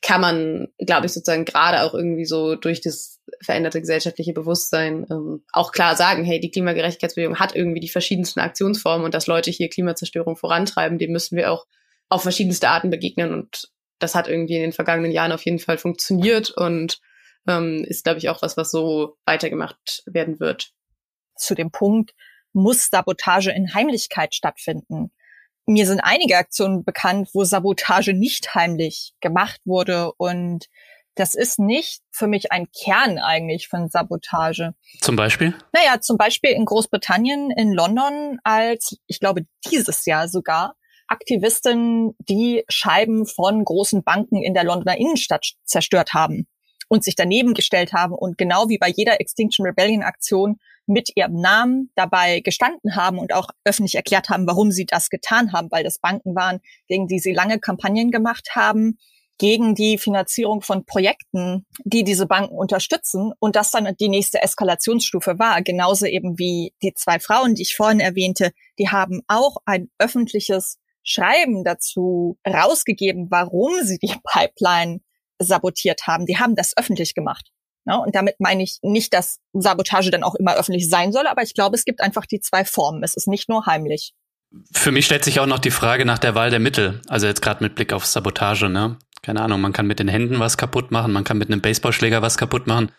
kann man, glaube ich, sozusagen gerade auch irgendwie so durch das veränderte gesellschaftliche Bewusstsein ähm, auch klar sagen, hey, die Klimagerechtigkeitsbewegung hat irgendwie die verschiedensten Aktionsformen und dass Leute hier Klimazerstörung vorantreiben, dem müssen wir auch auf verschiedenste Arten begegnen und das hat irgendwie in den vergangenen Jahren auf jeden Fall funktioniert und ähm, ist, glaube ich, auch was, was so weitergemacht werden wird. Zu dem Punkt, muss Sabotage in Heimlichkeit stattfinden? Mir sind einige Aktionen bekannt, wo Sabotage nicht heimlich gemacht wurde und das ist nicht für mich ein Kern eigentlich von Sabotage. Zum Beispiel? Naja, zum Beispiel in Großbritannien, in London, als ich glaube dieses Jahr sogar Aktivisten, die Scheiben von großen Banken in der Londoner Innenstadt zerstört haben und sich daneben gestellt haben und genau wie bei jeder Extinction Rebellion Aktion mit ihrem Namen dabei gestanden haben und auch öffentlich erklärt haben, warum sie das getan haben, weil das Banken waren, gegen die sie lange Kampagnen gemacht haben, gegen die Finanzierung von Projekten, die diese Banken unterstützen und das dann die nächste Eskalationsstufe war. Genauso eben wie die zwei Frauen, die ich vorhin erwähnte, die haben auch ein öffentliches Schreiben dazu rausgegeben, warum sie die Pipeline sabotiert haben. Die haben das öffentlich gemacht. Ja, und damit meine ich nicht, dass Sabotage dann auch immer öffentlich sein soll, aber ich glaube, es gibt einfach die zwei Formen. Es ist nicht nur heimlich. Für mich stellt sich auch noch die Frage nach der Wahl der Mittel. Also jetzt gerade mit Blick auf Sabotage, ne? Keine Ahnung, man kann mit den Händen was kaputt machen, man kann mit einem Baseballschläger was kaputt machen.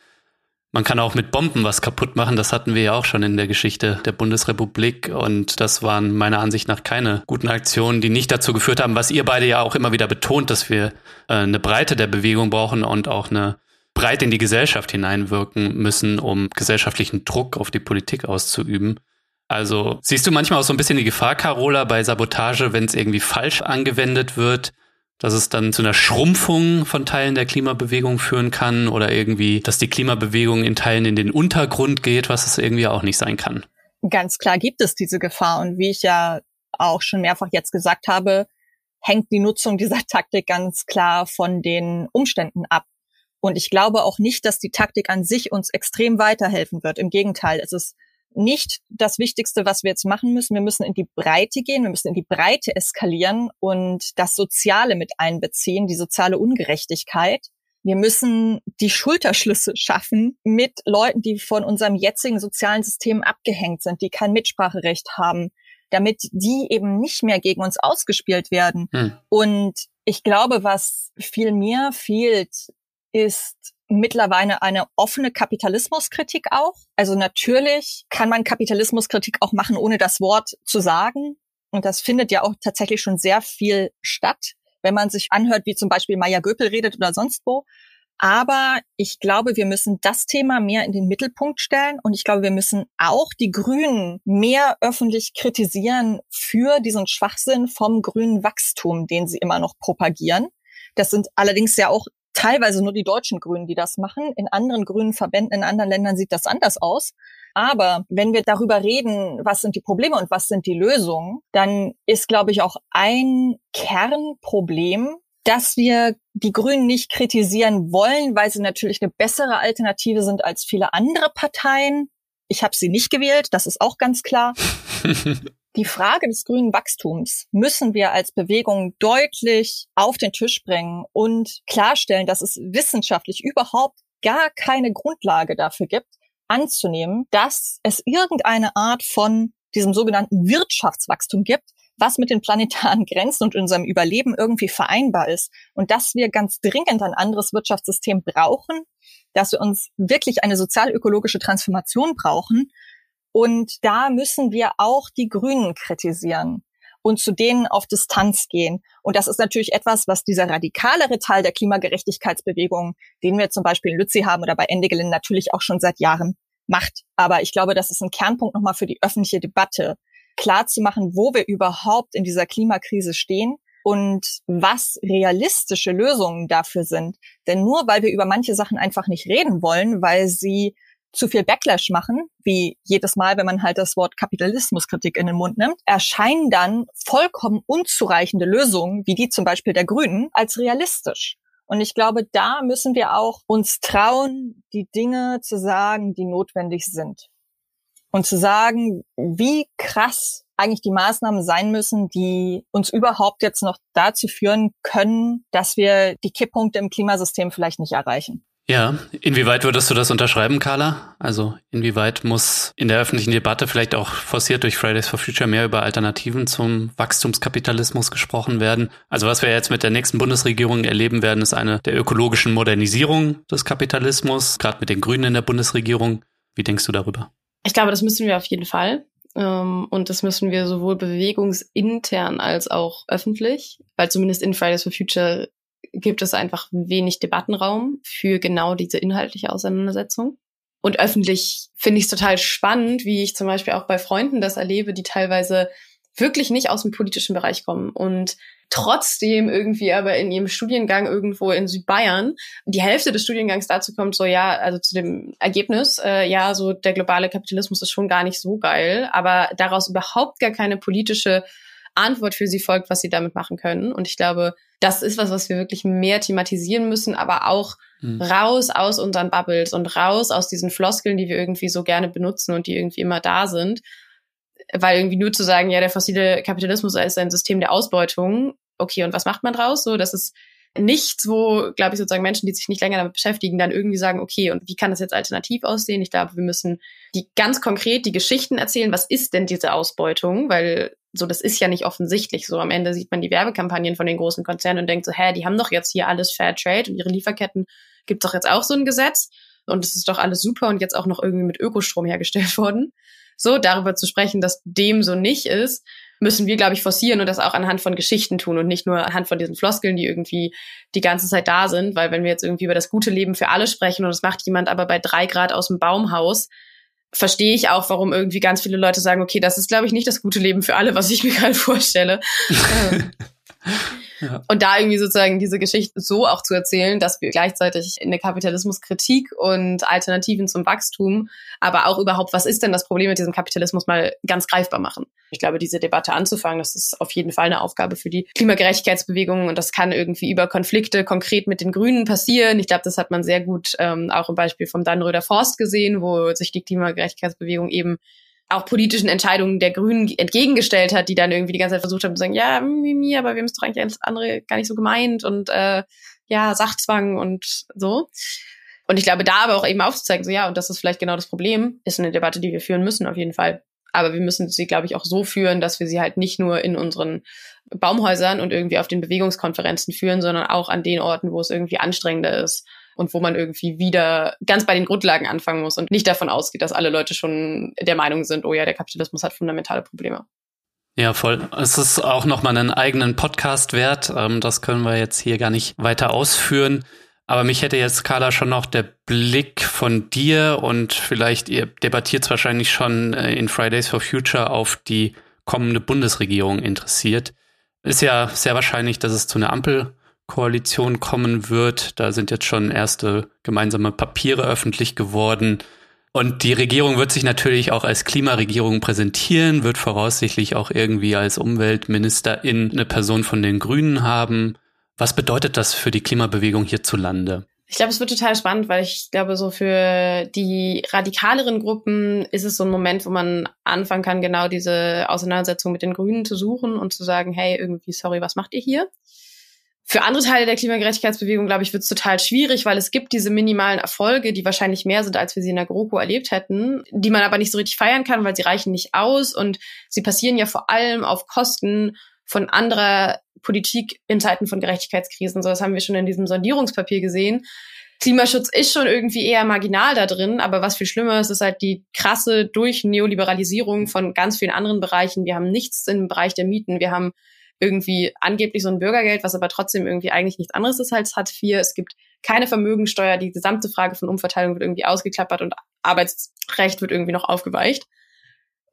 Man kann auch mit Bomben was kaputt machen. Das hatten wir ja auch schon in der Geschichte der Bundesrepublik. Und das waren meiner Ansicht nach keine guten Aktionen, die nicht dazu geführt haben, was ihr beide ja auch immer wieder betont, dass wir äh, eine Breite der Bewegung brauchen und auch eine Breite in die Gesellschaft hineinwirken müssen, um gesellschaftlichen Druck auf die Politik auszuüben. Also siehst du manchmal auch so ein bisschen die Gefahr, Carola, bei Sabotage, wenn es irgendwie falsch angewendet wird, dass es dann zu einer Schrumpfung von Teilen der Klimabewegung führen kann oder irgendwie, dass die Klimabewegung in Teilen in den Untergrund geht, was es irgendwie auch nicht sein kann. Ganz klar gibt es diese Gefahr. Und wie ich ja auch schon mehrfach jetzt gesagt habe, hängt die Nutzung dieser Taktik ganz klar von den Umständen ab. Und ich glaube auch nicht, dass die Taktik an sich uns extrem weiterhelfen wird. Im Gegenteil, es ist nicht das Wichtigste, was wir jetzt machen müssen. Wir müssen in die Breite gehen, wir müssen in die Breite eskalieren und das Soziale mit einbeziehen, die soziale Ungerechtigkeit. Wir müssen die Schulterschlüsse schaffen mit Leuten, die von unserem jetzigen sozialen System abgehängt sind, die kein Mitspracherecht haben, damit die eben nicht mehr gegen uns ausgespielt werden. Hm. Und ich glaube, was viel mehr fehlt, ist mittlerweile eine offene Kapitalismuskritik auch. Also natürlich kann man Kapitalismuskritik auch machen, ohne das Wort zu sagen. Und das findet ja auch tatsächlich schon sehr viel statt, wenn man sich anhört, wie zum Beispiel Maya Göpel redet oder sonst wo. Aber ich glaube, wir müssen das Thema mehr in den Mittelpunkt stellen. Und ich glaube, wir müssen auch die Grünen mehr öffentlich kritisieren für diesen Schwachsinn vom grünen Wachstum, den sie immer noch propagieren. Das sind allerdings ja auch teilweise nur die deutschen Grünen, die das machen. In anderen grünen Verbänden in anderen Ländern sieht das anders aus. Aber wenn wir darüber reden, was sind die Probleme und was sind die Lösungen, dann ist, glaube ich, auch ein Kernproblem, dass wir die Grünen nicht kritisieren wollen, weil sie natürlich eine bessere Alternative sind als viele andere Parteien. Ich habe sie nicht gewählt, das ist auch ganz klar. Die Frage des grünen Wachstums müssen wir als Bewegung deutlich auf den Tisch bringen und klarstellen, dass es wissenschaftlich überhaupt gar keine Grundlage dafür gibt, anzunehmen, dass es irgendeine Art von diesem sogenannten Wirtschaftswachstum gibt, was mit den planetaren Grenzen und unserem Überleben irgendwie vereinbar ist und dass wir ganz dringend ein anderes Wirtschaftssystem brauchen, dass wir uns wirklich eine sozial-ökologische Transformation brauchen und da müssen wir auch die Grünen kritisieren und zu denen auf Distanz gehen. Und das ist natürlich etwas, was dieser radikalere Teil der Klimagerechtigkeitsbewegung, den wir zum Beispiel in Lützi haben oder bei Endegelin natürlich auch schon seit Jahren macht. Aber ich glaube, das ist ein Kernpunkt nochmal für die öffentliche Debatte, klar zu machen, wo wir überhaupt in dieser Klimakrise stehen und was realistische Lösungen dafür sind. Denn nur weil wir über manche Sachen einfach nicht reden wollen, weil sie zu viel Backlash machen, wie jedes Mal, wenn man halt das Wort Kapitalismuskritik in den Mund nimmt, erscheinen dann vollkommen unzureichende Lösungen, wie die zum Beispiel der Grünen, als realistisch. Und ich glaube, da müssen wir auch uns trauen, die Dinge zu sagen, die notwendig sind. Und zu sagen, wie krass eigentlich die Maßnahmen sein müssen, die uns überhaupt jetzt noch dazu führen können, dass wir die Kipppunkte im Klimasystem vielleicht nicht erreichen. Ja, inwieweit würdest du das unterschreiben, Carla? Also inwieweit muss in der öffentlichen Debatte vielleicht auch forciert durch Fridays for Future mehr über Alternativen zum Wachstumskapitalismus gesprochen werden? Also was wir jetzt mit der nächsten Bundesregierung erleben werden, ist eine der ökologischen Modernisierung des Kapitalismus, gerade mit den Grünen in der Bundesregierung. Wie denkst du darüber? Ich glaube, das müssen wir auf jeden Fall. Ähm, und das müssen wir sowohl bewegungsintern als auch öffentlich, weil zumindest in Fridays for Future gibt es einfach wenig Debattenraum für genau diese inhaltliche Auseinandersetzung. Und öffentlich finde ich es total spannend, wie ich zum Beispiel auch bei Freunden das erlebe, die teilweise wirklich nicht aus dem politischen Bereich kommen und trotzdem irgendwie aber in ihrem Studiengang irgendwo in Südbayern die Hälfte des Studiengangs dazu kommt, so ja, also zu dem Ergebnis, äh, ja, so der globale Kapitalismus ist schon gar nicht so geil, aber daraus überhaupt gar keine politische Antwort für sie folgt, was sie damit machen können. Und ich glaube, das ist was, was wir wirklich mehr thematisieren müssen, aber auch mhm. raus aus unseren Bubbles und raus aus diesen Floskeln, die wir irgendwie so gerne benutzen und die irgendwie immer da sind. Weil irgendwie nur zu sagen, ja, der fossile Kapitalismus ist ein System der Ausbeutung. Okay, und was macht man draus? So, das ist nichts, wo, glaube ich, sozusagen Menschen, die sich nicht länger damit beschäftigen, dann irgendwie sagen, okay, und wie kann das jetzt alternativ aussehen? Ich glaube, wir müssen die ganz konkret die Geschichten erzählen, was ist denn diese Ausbeutung? Weil so, das ist ja nicht offensichtlich. So am Ende sieht man die Werbekampagnen von den großen Konzernen und denkt so, hä, die haben doch jetzt hier alles Fair Trade und ihre Lieferketten gibt doch jetzt auch so ein Gesetz und es ist doch alles super und jetzt auch noch irgendwie mit Ökostrom hergestellt worden. So, darüber zu sprechen, dass dem so nicht ist, müssen wir, glaube ich, forcieren und das auch anhand von Geschichten tun und nicht nur anhand von diesen Floskeln, die irgendwie die ganze Zeit da sind. Weil wenn wir jetzt irgendwie über das gute Leben für alle sprechen und das macht jemand aber bei drei Grad aus dem Baumhaus, verstehe ich auch, warum irgendwie ganz viele Leute sagen, okay, das ist, glaube ich, nicht das gute Leben für alle, was ich mir gerade vorstelle. Ja. Und da irgendwie sozusagen diese Geschichte so auch zu erzählen, dass wir gleichzeitig eine Kapitalismuskritik und Alternativen zum Wachstum, aber auch überhaupt, was ist denn das Problem mit diesem Kapitalismus mal ganz greifbar machen. Ich glaube, diese Debatte anzufangen, das ist auf jeden Fall eine Aufgabe für die Klimagerechtigkeitsbewegung und das kann irgendwie über Konflikte konkret mit den Grünen passieren. Ich glaube, das hat man sehr gut ähm, auch im Beispiel vom Dannröder Forst gesehen, wo sich die Klimagerechtigkeitsbewegung eben auch politischen Entscheidungen der Grünen entgegengestellt hat, die dann irgendwie die ganze Zeit versucht haben zu sagen, ja, Mimi, aber wir haben es doch eigentlich alles andere gar nicht so gemeint und äh, ja, Sachzwang und so. Und ich glaube, da aber auch eben aufzuzeigen, so ja, und das ist vielleicht genau das Problem, ist eine Debatte, die wir führen müssen, auf jeden Fall. Aber wir müssen sie, glaube ich, auch so führen, dass wir sie halt nicht nur in unseren Baumhäusern und irgendwie auf den Bewegungskonferenzen führen, sondern auch an den Orten, wo es irgendwie anstrengender ist und wo man irgendwie wieder ganz bei den Grundlagen anfangen muss und nicht davon ausgeht, dass alle Leute schon der Meinung sind, oh ja, der Kapitalismus hat fundamentale Probleme. Ja, voll. Es ist auch nochmal einen eigenen Podcast wert. Ähm, das können wir jetzt hier gar nicht weiter ausführen. Aber mich hätte jetzt, Carla, schon noch der Blick von dir und vielleicht, ihr debattiert wahrscheinlich schon äh, in Fridays for Future auf die kommende Bundesregierung interessiert. Ist ja sehr wahrscheinlich, dass es zu einer Ampel Koalition kommen wird. Da sind jetzt schon erste gemeinsame Papiere öffentlich geworden. Und die Regierung wird sich natürlich auch als Klimaregierung präsentieren, wird voraussichtlich auch irgendwie als Umweltministerin eine Person von den Grünen haben. Was bedeutet das für die Klimabewegung hierzulande? Ich glaube, es wird total spannend, weil ich glaube, so für die radikaleren Gruppen ist es so ein Moment, wo man anfangen kann, genau diese Auseinandersetzung mit den Grünen zu suchen und zu sagen, hey, irgendwie, sorry, was macht ihr hier? Für andere Teile der Klimagerechtigkeitsbewegung, glaube ich, wird es total schwierig, weil es gibt diese minimalen Erfolge, die wahrscheinlich mehr sind, als wir sie in der GroKo erlebt hätten, die man aber nicht so richtig feiern kann, weil sie reichen nicht aus und sie passieren ja vor allem auf Kosten von anderer Politik in Zeiten von Gerechtigkeitskrisen. So, das haben wir schon in diesem Sondierungspapier gesehen. Klimaschutz ist schon irgendwie eher marginal da drin, aber was viel schlimmer ist, ist halt die krasse Durchneoliberalisierung von ganz vielen anderen Bereichen. Wir haben nichts im Bereich der Mieten. Wir haben irgendwie angeblich so ein Bürgergeld, was aber trotzdem irgendwie eigentlich nichts anderes ist als Hartz IV. Es gibt keine Vermögensteuer, die gesamte Frage von Umverteilung wird irgendwie ausgeklappert und Arbeitsrecht wird irgendwie noch aufgeweicht.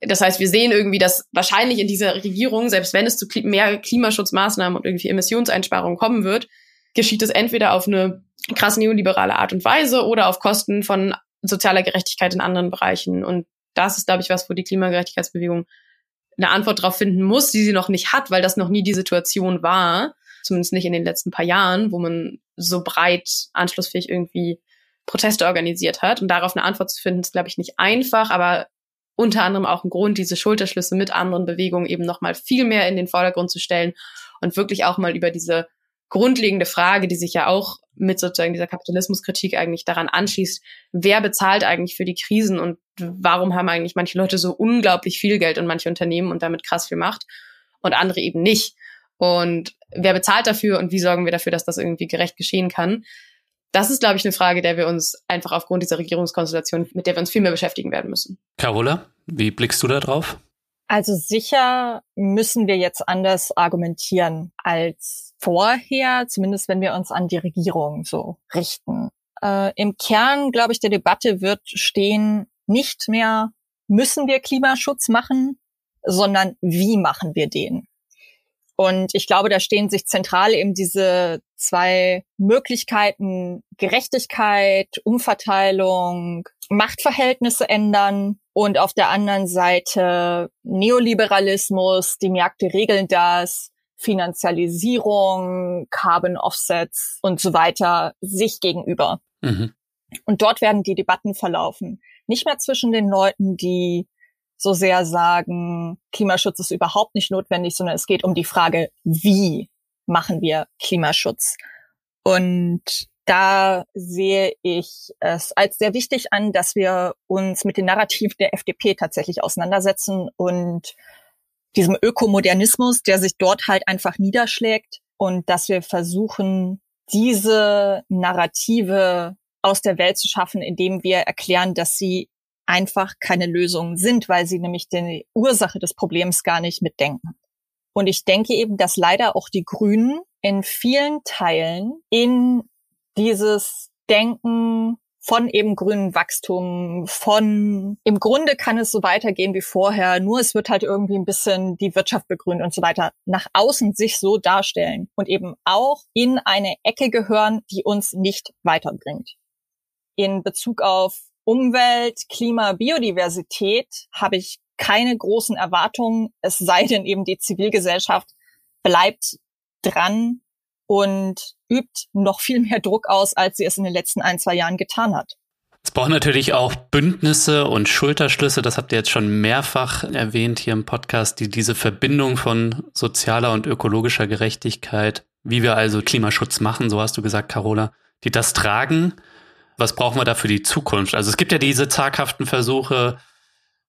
Das heißt, wir sehen irgendwie, dass wahrscheinlich in dieser Regierung, selbst wenn es zu mehr Klimaschutzmaßnahmen und irgendwie Emissionseinsparungen kommen wird, geschieht es entweder auf eine krass neoliberale Art und Weise oder auf Kosten von sozialer Gerechtigkeit in anderen Bereichen. Und das ist, glaube ich, was, wo die Klimagerechtigkeitsbewegung eine Antwort darauf finden muss, die sie noch nicht hat, weil das noch nie die Situation war, zumindest nicht in den letzten paar Jahren, wo man so breit anschlussfähig irgendwie Proteste organisiert hat. Und darauf eine Antwort zu finden, ist, glaube ich, nicht einfach, aber unter anderem auch ein Grund, diese Schulterschlüsse mit anderen Bewegungen eben nochmal viel mehr in den Vordergrund zu stellen und wirklich auch mal über diese grundlegende Frage, die sich ja auch mit sozusagen dieser Kapitalismuskritik eigentlich daran anschließt, wer bezahlt eigentlich für die Krisen und warum haben eigentlich manche Leute so unglaublich viel Geld und manche Unternehmen und damit krass viel Macht und andere eben nicht. Und wer bezahlt dafür und wie sorgen wir dafür, dass das irgendwie gerecht geschehen kann? Das ist, glaube ich, eine Frage, der wir uns einfach aufgrund dieser Regierungskonstellation, mit der wir uns viel mehr beschäftigen werden müssen. Carola, wie blickst du da drauf? Also sicher müssen wir jetzt anders argumentieren als vorher, zumindest wenn wir uns an die Regierung so richten. Äh, Im Kern, glaube ich, der Debatte wird stehen, nicht mehr müssen wir Klimaschutz machen, sondern wie machen wir den? Und ich glaube, da stehen sich zentral eben diese zwei Möglichkeiten, Gerechtigkeit, Umverteilung, Machtverhältnisse ändern und auf der anderen Seite Neoliberalismus, die Märkte regeln das, Finanzialisierung, Carbon Offsets und so weiter sich gegenüber. Mhm. Und dort werden die Debatten verlaufen. Nicht mehr zwischen den Leuten, die so sehr sagen, Klimaschutz ist überhaupt nicht notwendig, sondern es geht um die Frage, wie machen wir Klimaschutz? Und da sehe ich es als sehr wichtig an, dass wir uns mit den Narrativen der FDP tatsächlich auseinandersetzen und diesem Ökomodernismus, der sich dort halt einfach niederschlägt und dass wir versuchen, diese Narrative aus der Welt zu schaffen, indem wir erklären, dass sie einfach keine Lösungen sind, weil sie nämlich die Ursache des Problems gar nicht mitdenken. Und ich denke eben, dass leider auch die Grünen in vielen Teilen in dieses Denken von eben grünem Wachstum, von im Grunde kann es so weitergehen wie vorher, nur es wird halt irgendwie ein bisschen die Wirtschaft begrünt und so weiter, nach außen sich so darstellen und eben auch in eine Ecke gehören, die uns nicht weiterbringt. In Bezug auf Umwelt, Klima, Biodiversität habe ich keine großen Erwartungen, es sei denn eben die Zivilgesellschaft bleibt dran und übt noch viel mehr Druck aus, als sie es in den letzten ein, zwei Jahren getan hat. Es braucht natürlich auch Bündnisse und Schulterschlüsse, das habt ihr jetzt schon mehrfach erwähnt hier im Podcast, die diese Verbindung von sozialer und ökologischer Gerechtigkeit, wie wir also Klimaschutz machen, so hast du gesagt, Carola, die das tragen. Was brauchen wir da für die Zukunft? Also es gibt ja diese zaghaften Versuche,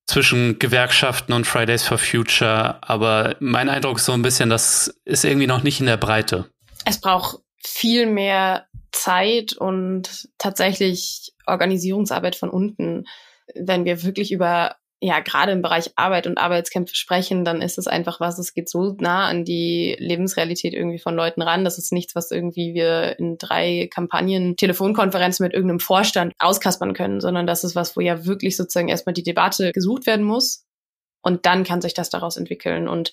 zwischen Gewerkschaften und Fridays for Future, aber mein Eindruck ist so ein bisschen, das ist irgendwie noch nicht in der Breite es braucht viel mehr Zeit und tatsächlich Organisierungsarbeit von unten. Wenn wir wirklich über, ja, gerade im Bereich Arbeit und Arbeitskämpfe sprechen, dann ist es einfach was, es geht so nah an die Lebensrealität irgendwie von Leuten ran. Das ist nichts, was irgendwie wir in drei Kampagnen, Telefonkonferenzen mit irgendeinem Vorstand auskaspern können, sondern das ist was, wo ja wirklich sozusagen erstmal die Debatte gesucht werden muss. Und dann kann sich das daraus entwickeln. Und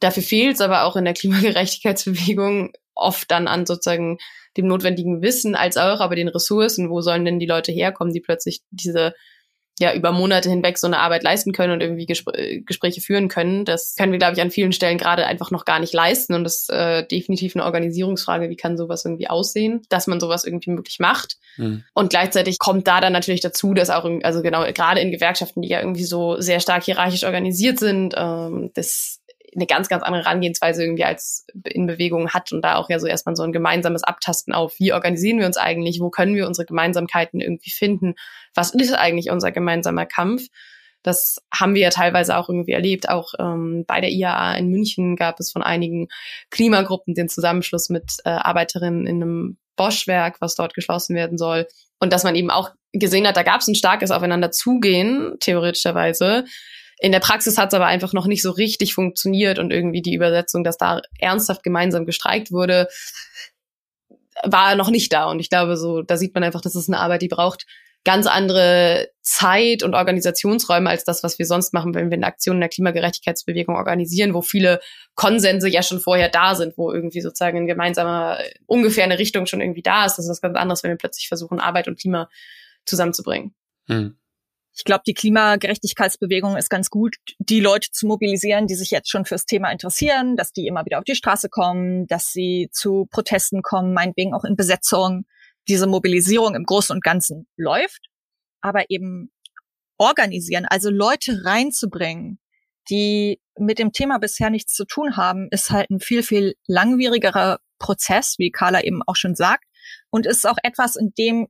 Dafür fehlt es aber auch in der Klimagerechtigkeitsbewegung oft dann an sozusagen dem notwendigen Wissen als auch aber den Ressourcen. Wo sollen denn die Leute herkommen, die plötzlich diese ja über Monate hinweg so eine Arbeit leisten können und irgendwie Gespr äh, Gespräche führen können. Das können wir, glaube ich, an vielen Stellen gerade einfach noch gar nicht leisten. Und das ist äh, definitiv eine Organisierungsfrage, wie kann sowas irgendwie aussehen, dass man sowas irgendwie möglich macht. Mhm. Und gleichzeitig kommt da dann natürlich dazu, dass auch, also genau, gerade in Gewerkschaften, die ja irgendwie so sehr stark hierarchisch organisiert sind, ähm, das eine ganz, ganz andere Herangehensweise irgendwie als in Bewegung hat und da auch ja so erstmal so ein gemeinsames Abtasten auf, wie organisieren wir uns eigentlich, wo können wir unsere Gemeinsamkeiten irgendwie finden, was ist eigentlich unser gemeinsamer Kampf. Das haben wir ja teilweise auch irgendwie erlebt. Auch ähm, bei der IAA in München gab es von einigen Klimagruppen den Zusammenschluss mit äh, Arbeiterinnen in einem Boschwerk, was dort geschlossen werden soll. Und dass man eben auch gesehen hat, da gab es ein starkes Aufeinander zugehen, theoretischerweise, in der Praxis hat es aber einfach noch nicht so richtig funktioniert und irgendwie die Übersetzung, dass da ernsthaft gemeinsam gestreikt wurde, war noch nicht da. Und ich glaube, so, da sieht man einfach, das ist eine Arbeit, die braucht ganz andere Zeit und Organisationsräume als das, was wir sonst machen, wenn wir eine Aktion in der Klimagerechtigkeitsbewegung organisieren, wo viele Konsense ja schon vorher da sind, wo irgendwie sozusagen ein gemeinsamer, ungefähr eine Richtung schon irgendwie da ist. Das ist was ganz anderes, wenn wir plötzlich versuchen, Arbeit und Klima zusammenzubringen. Hm. Ich glaube, die Klimagerechtigkeitsbewegung ist ganz gut, die Leute zu mobilisieren, die sich jetzt schon fürs Thema interessieren, dass die immer wieder auf die Straße kommen, dass sie zu Protesten kommen, meinetwegen auch in Besetzung. Diese Mobilisierung im Großen und Ganzen läuft, aber eben organisieren, also Leute reinzubringen, die mit dem Thema bisher nichts zu tun haben, ist halt ein viel, viel langwierigerer Prozess, wie Carla eben auch schon sagt, und ist auch etwas, in dem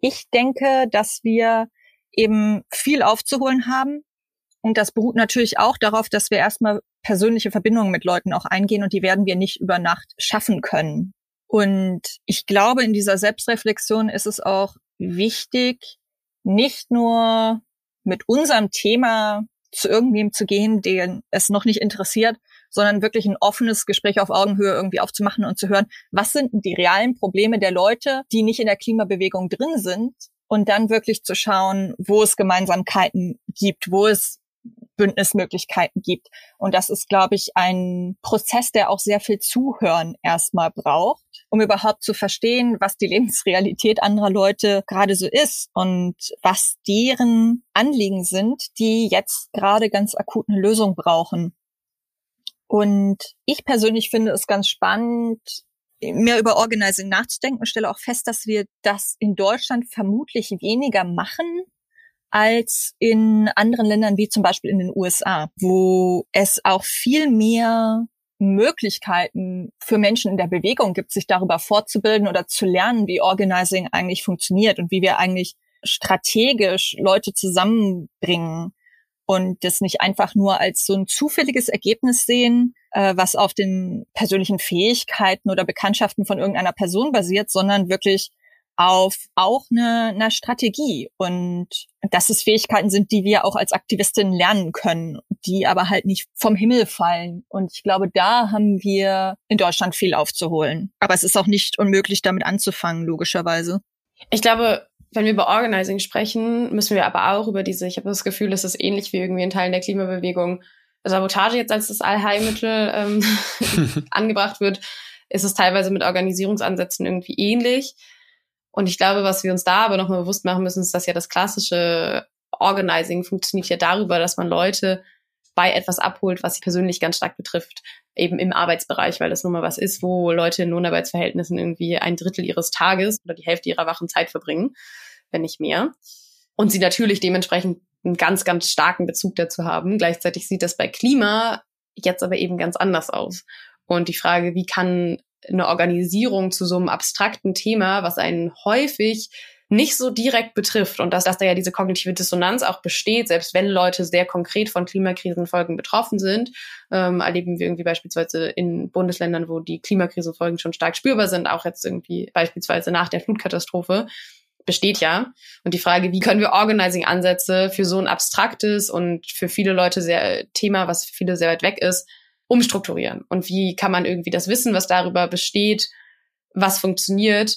ich denke, dass wir eben viel aufzuholen haben. Und das beruht natürlich auch darauf, dass wir erstmal persönliche Verbindungen mit Leuten auch eingehen und die werden wir nicht über Nacht schaffen können. Und ich glaube, in dieser Selbstreflexion ist es auch wichtig, nicht nur mit unserem Thema zu irgendwem zu gehen, den es noch nicht interessiert, sondern wirklich ein offenes Gespräch auf Augenhöhe irgendwie aufzumachen und zu hören, was sind die realen Probleme der Leute, die nicht in der Klimabewegung drin sind und dann wirklich zu schauen, wo es Gemeinsamkeiten gibt, wo es Bündnismöglichkeiten gibt. Und das ist, glaube ich, ein Prozess, der auch sehr viel Zuhören erstmal braucht, um überhaupt zu verstehen, was die Lebensrealität anderer Leute gerade so ist und was deren Anliegen sind, die jetzt gerade ganz akut eine Lösung brauchen. Und ich persönlich finde es ganz spannend, mehr über Organizing nachzudenken stelle auch fest, dass wir das in Deutschland vermutlich weniger machen als in anderen Ländern wie zum Beispiel in den USA, wo es auch viel mehr Möglichkeiten für Menschen in der Bewegung gibt, sich darüber fortzubilden oder zu lernen, wie Organizing eigentlich funktioniert und wie wir eigentlich strategisch Leute zusammenbringen und das nicht einfach nur als so ein zufälliges Ergebnis sehen, äh, was auf den persönlichen Fähigkeiten oder Bekanntschaften von irgendeiner Person basiert, sondern wirklich auf auch eine, eine Strategie und dass es Fähigkeiten sind, die wir auch als Aktivistinnen lernen können, die aber halt nicht vom Himmel fallen. Und ich glaube, da haben wir in Deutschland viel aufzuholen. Aber es ist auch nicht unmöglich, damit anzufangen, logischerweise. Ich glaube, wenn wir über Organizing sprechen, müssen wir aber auch über diese, ich habe das Gefühl, es ist ähnlich wie irgendwie in Teilen der Klimabewegung, Sabotage jetzt als das Allheilmittel ähm, angebracht wird, ist es teilweise mit Organisierungsansätzen irgendwie ähnlich. Und ich glaube, was wir uns da aber nochmal bewusst machen müssen, ist, dass ja das klassische Organizing funktioniert ja darüber, dass man Leute bei etwas abholt, was sie persönlich ganz stark betrifft, eben im Arbeitsbereich, weil das nun mal was ist, wo Leute in Lohnarbeitsverhältnissen irgendwie ein Drittel ihres Tages oder die Hälfte ihrer wachen Zeit verbringen, wenn nicht mehr. Und sie natürlich dementsprechend einen ganz, ganz starken Bezug dazu haben. Gleichzeitig sieht das bei Klima jetzt aber eben ganz anders aus. Und die Frage, wie kann eine Organisierung zu so einem abstrakten Thema, was einen häufig nicht so direkt betrifft und dass, dass da ja diese kognitive Dissonanz auch besteht, selbst wenn Leute sehr konkret von Klimakrisenfolgen betroffen sind, ähm, erleben wir irgendwie beispielsweise in Bundesländern, wo die Klimakrisenfolgen schon stark spürbar sind, auch jetzt irgendwie beispielsweise nach der Flutkatastrophe, besteht ja. Und die Frage, wie können wir Organizing-Ansätze für so ein abstraktes und für viele Leute sehr Thema, was für viele sehr weit weg ist, umstrukturieren? Und wie kann man irgendwie das Wissen, was darüber besteht, was funktioniert,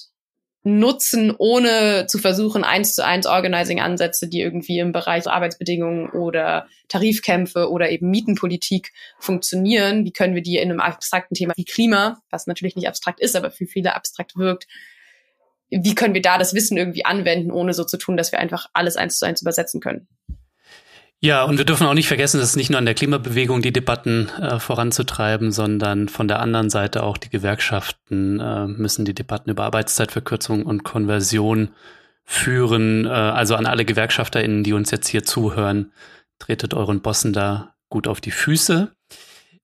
nutzen, ohne zu versuchen, eins zu eins Organizing-Ansätze, die irgendwie im Bereich Arbeitsbedingungen oder Tarifkämpfe oder eben Mietenpolitik funktionieren. Wie können wir die in einem abstrakten Thema wie Klima, was natürlich nicht abstrakt ist, aber für viele abstrakt wirkt, wie können wir da das Wissen irgendwie anwenden, ohne so zu tun, dass wir einfach alles eins zu eins übersetzen können? Ja, und wir dürfen auch nicht vergessen, es ist nicht nur an der Klimabewegung die Debatten äh, voranzutreiben, sondern von der anderen Seite auch die Gewerkschaften äh, müssen die Debatten über Arbeitszeitverkürzung und Konversion führen. Äh, also an alle GewerkschafterInnen, die uns jetzt hier zuhören, tretet euren Bossen da gut auf die Füße.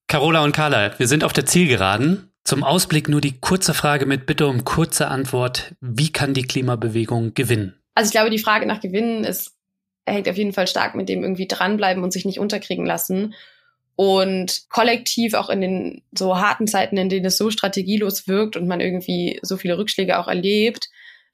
Carola und Carla, wir sind auf der Zielgeraden. Zum Ausblick nur die kurze Frage mit Bitte um kurze Antwort. Wie kann die Klimabewegung gewinnen? Also ich glaube, die Frage nach Gewinnen ist hängt auf jeden Fall stark mit dem irgendwie dranbleiben und sich nicht unterkriegen lassen. Und kollektiv auch in den so harten Zeiten, in denen es so strategielos wirkt und man irgendwie so viele Rückschläge auch erlebt,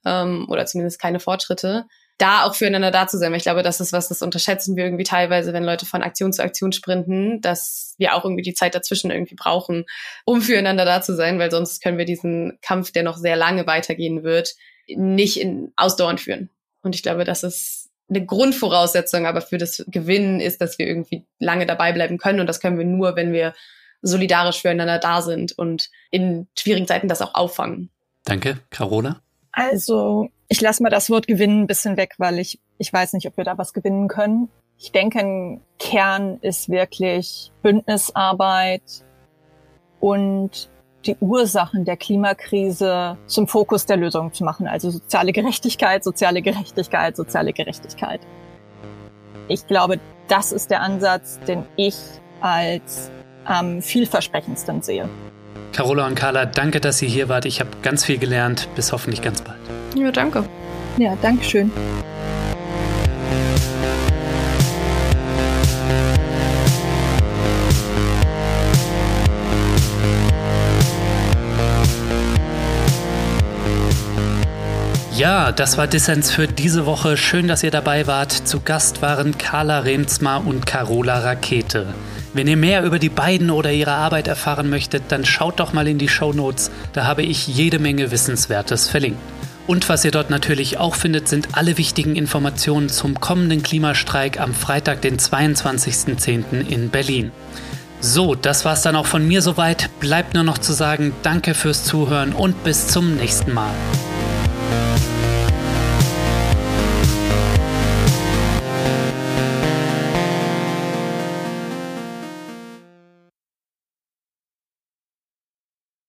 ähm, oder zumindest keine Fortschritte, da auch füreinander da zu sein. Weil ich glaube, das ist was, das unterschätzen wir irgendwie teilweise, wenn Leute von Aktion zu Aktion sprinten, dass wir auch irgendwie die Zeit dazwischen irgendwie brauchen, um füreinander da zu sein, weil sonst können wir diesen Kampf, der noch sehr lange weitergehen wird, nicht in ausdauernd führen. Und ich glaube, das ist eine Grundvoraussetzung aber für das Gewinnen ist, dass wir irgendwie lange dabei bleiben können. Und das können wir nur, wenn wir solidarisch füreinander da sind und in schwierigen Zeiten das auch auffangen. Danke. Carola? Also, ich lasse mal das Wort gewinnen ein bisschen weg, weil ich, ich weiß nicht, ob wir da was gewinnen können. Ich denke, ein Kern ist wirklich Bündnisarbeit und die Ursachen der Klimakrise zum Fokus der Lösung zu machen. Also soziale Gerechtigkeit, soziale Gerechtigkeit, soziale Gerechtigkeit. Ich glaube, das ist der Ansatz, den ich als am vielversprechendsten sehe. Carola und Carla, danke, dass ihr hier wart. Ich habe ganz viel gelernt. Bis hoffentlich ganz bald. Ja, danke. Ja, danke schön. Ja, das war Dissens für diese Woche. Schön, dass ihr dabei wart. Zu Gast waren Carla Remsmar und Carola Rakete. Wenn ihr mehr über die beiden oder ihre Arbeit erfahren möchtet, dann schaut doch mal in die Show Notes. Da habe ich jede Menge Wissenswertes verlinkt. Und was ihr dort natürlich auch findet, sind alle wichtigen Informationen zum kommenden Klimastreik am Freitag, den 22.10. in Berlin. So, das war's dann auch von mir soweit. Bleibt nur noch zu sagen, danke fürs Zuhören und bis zum nächsten Mal.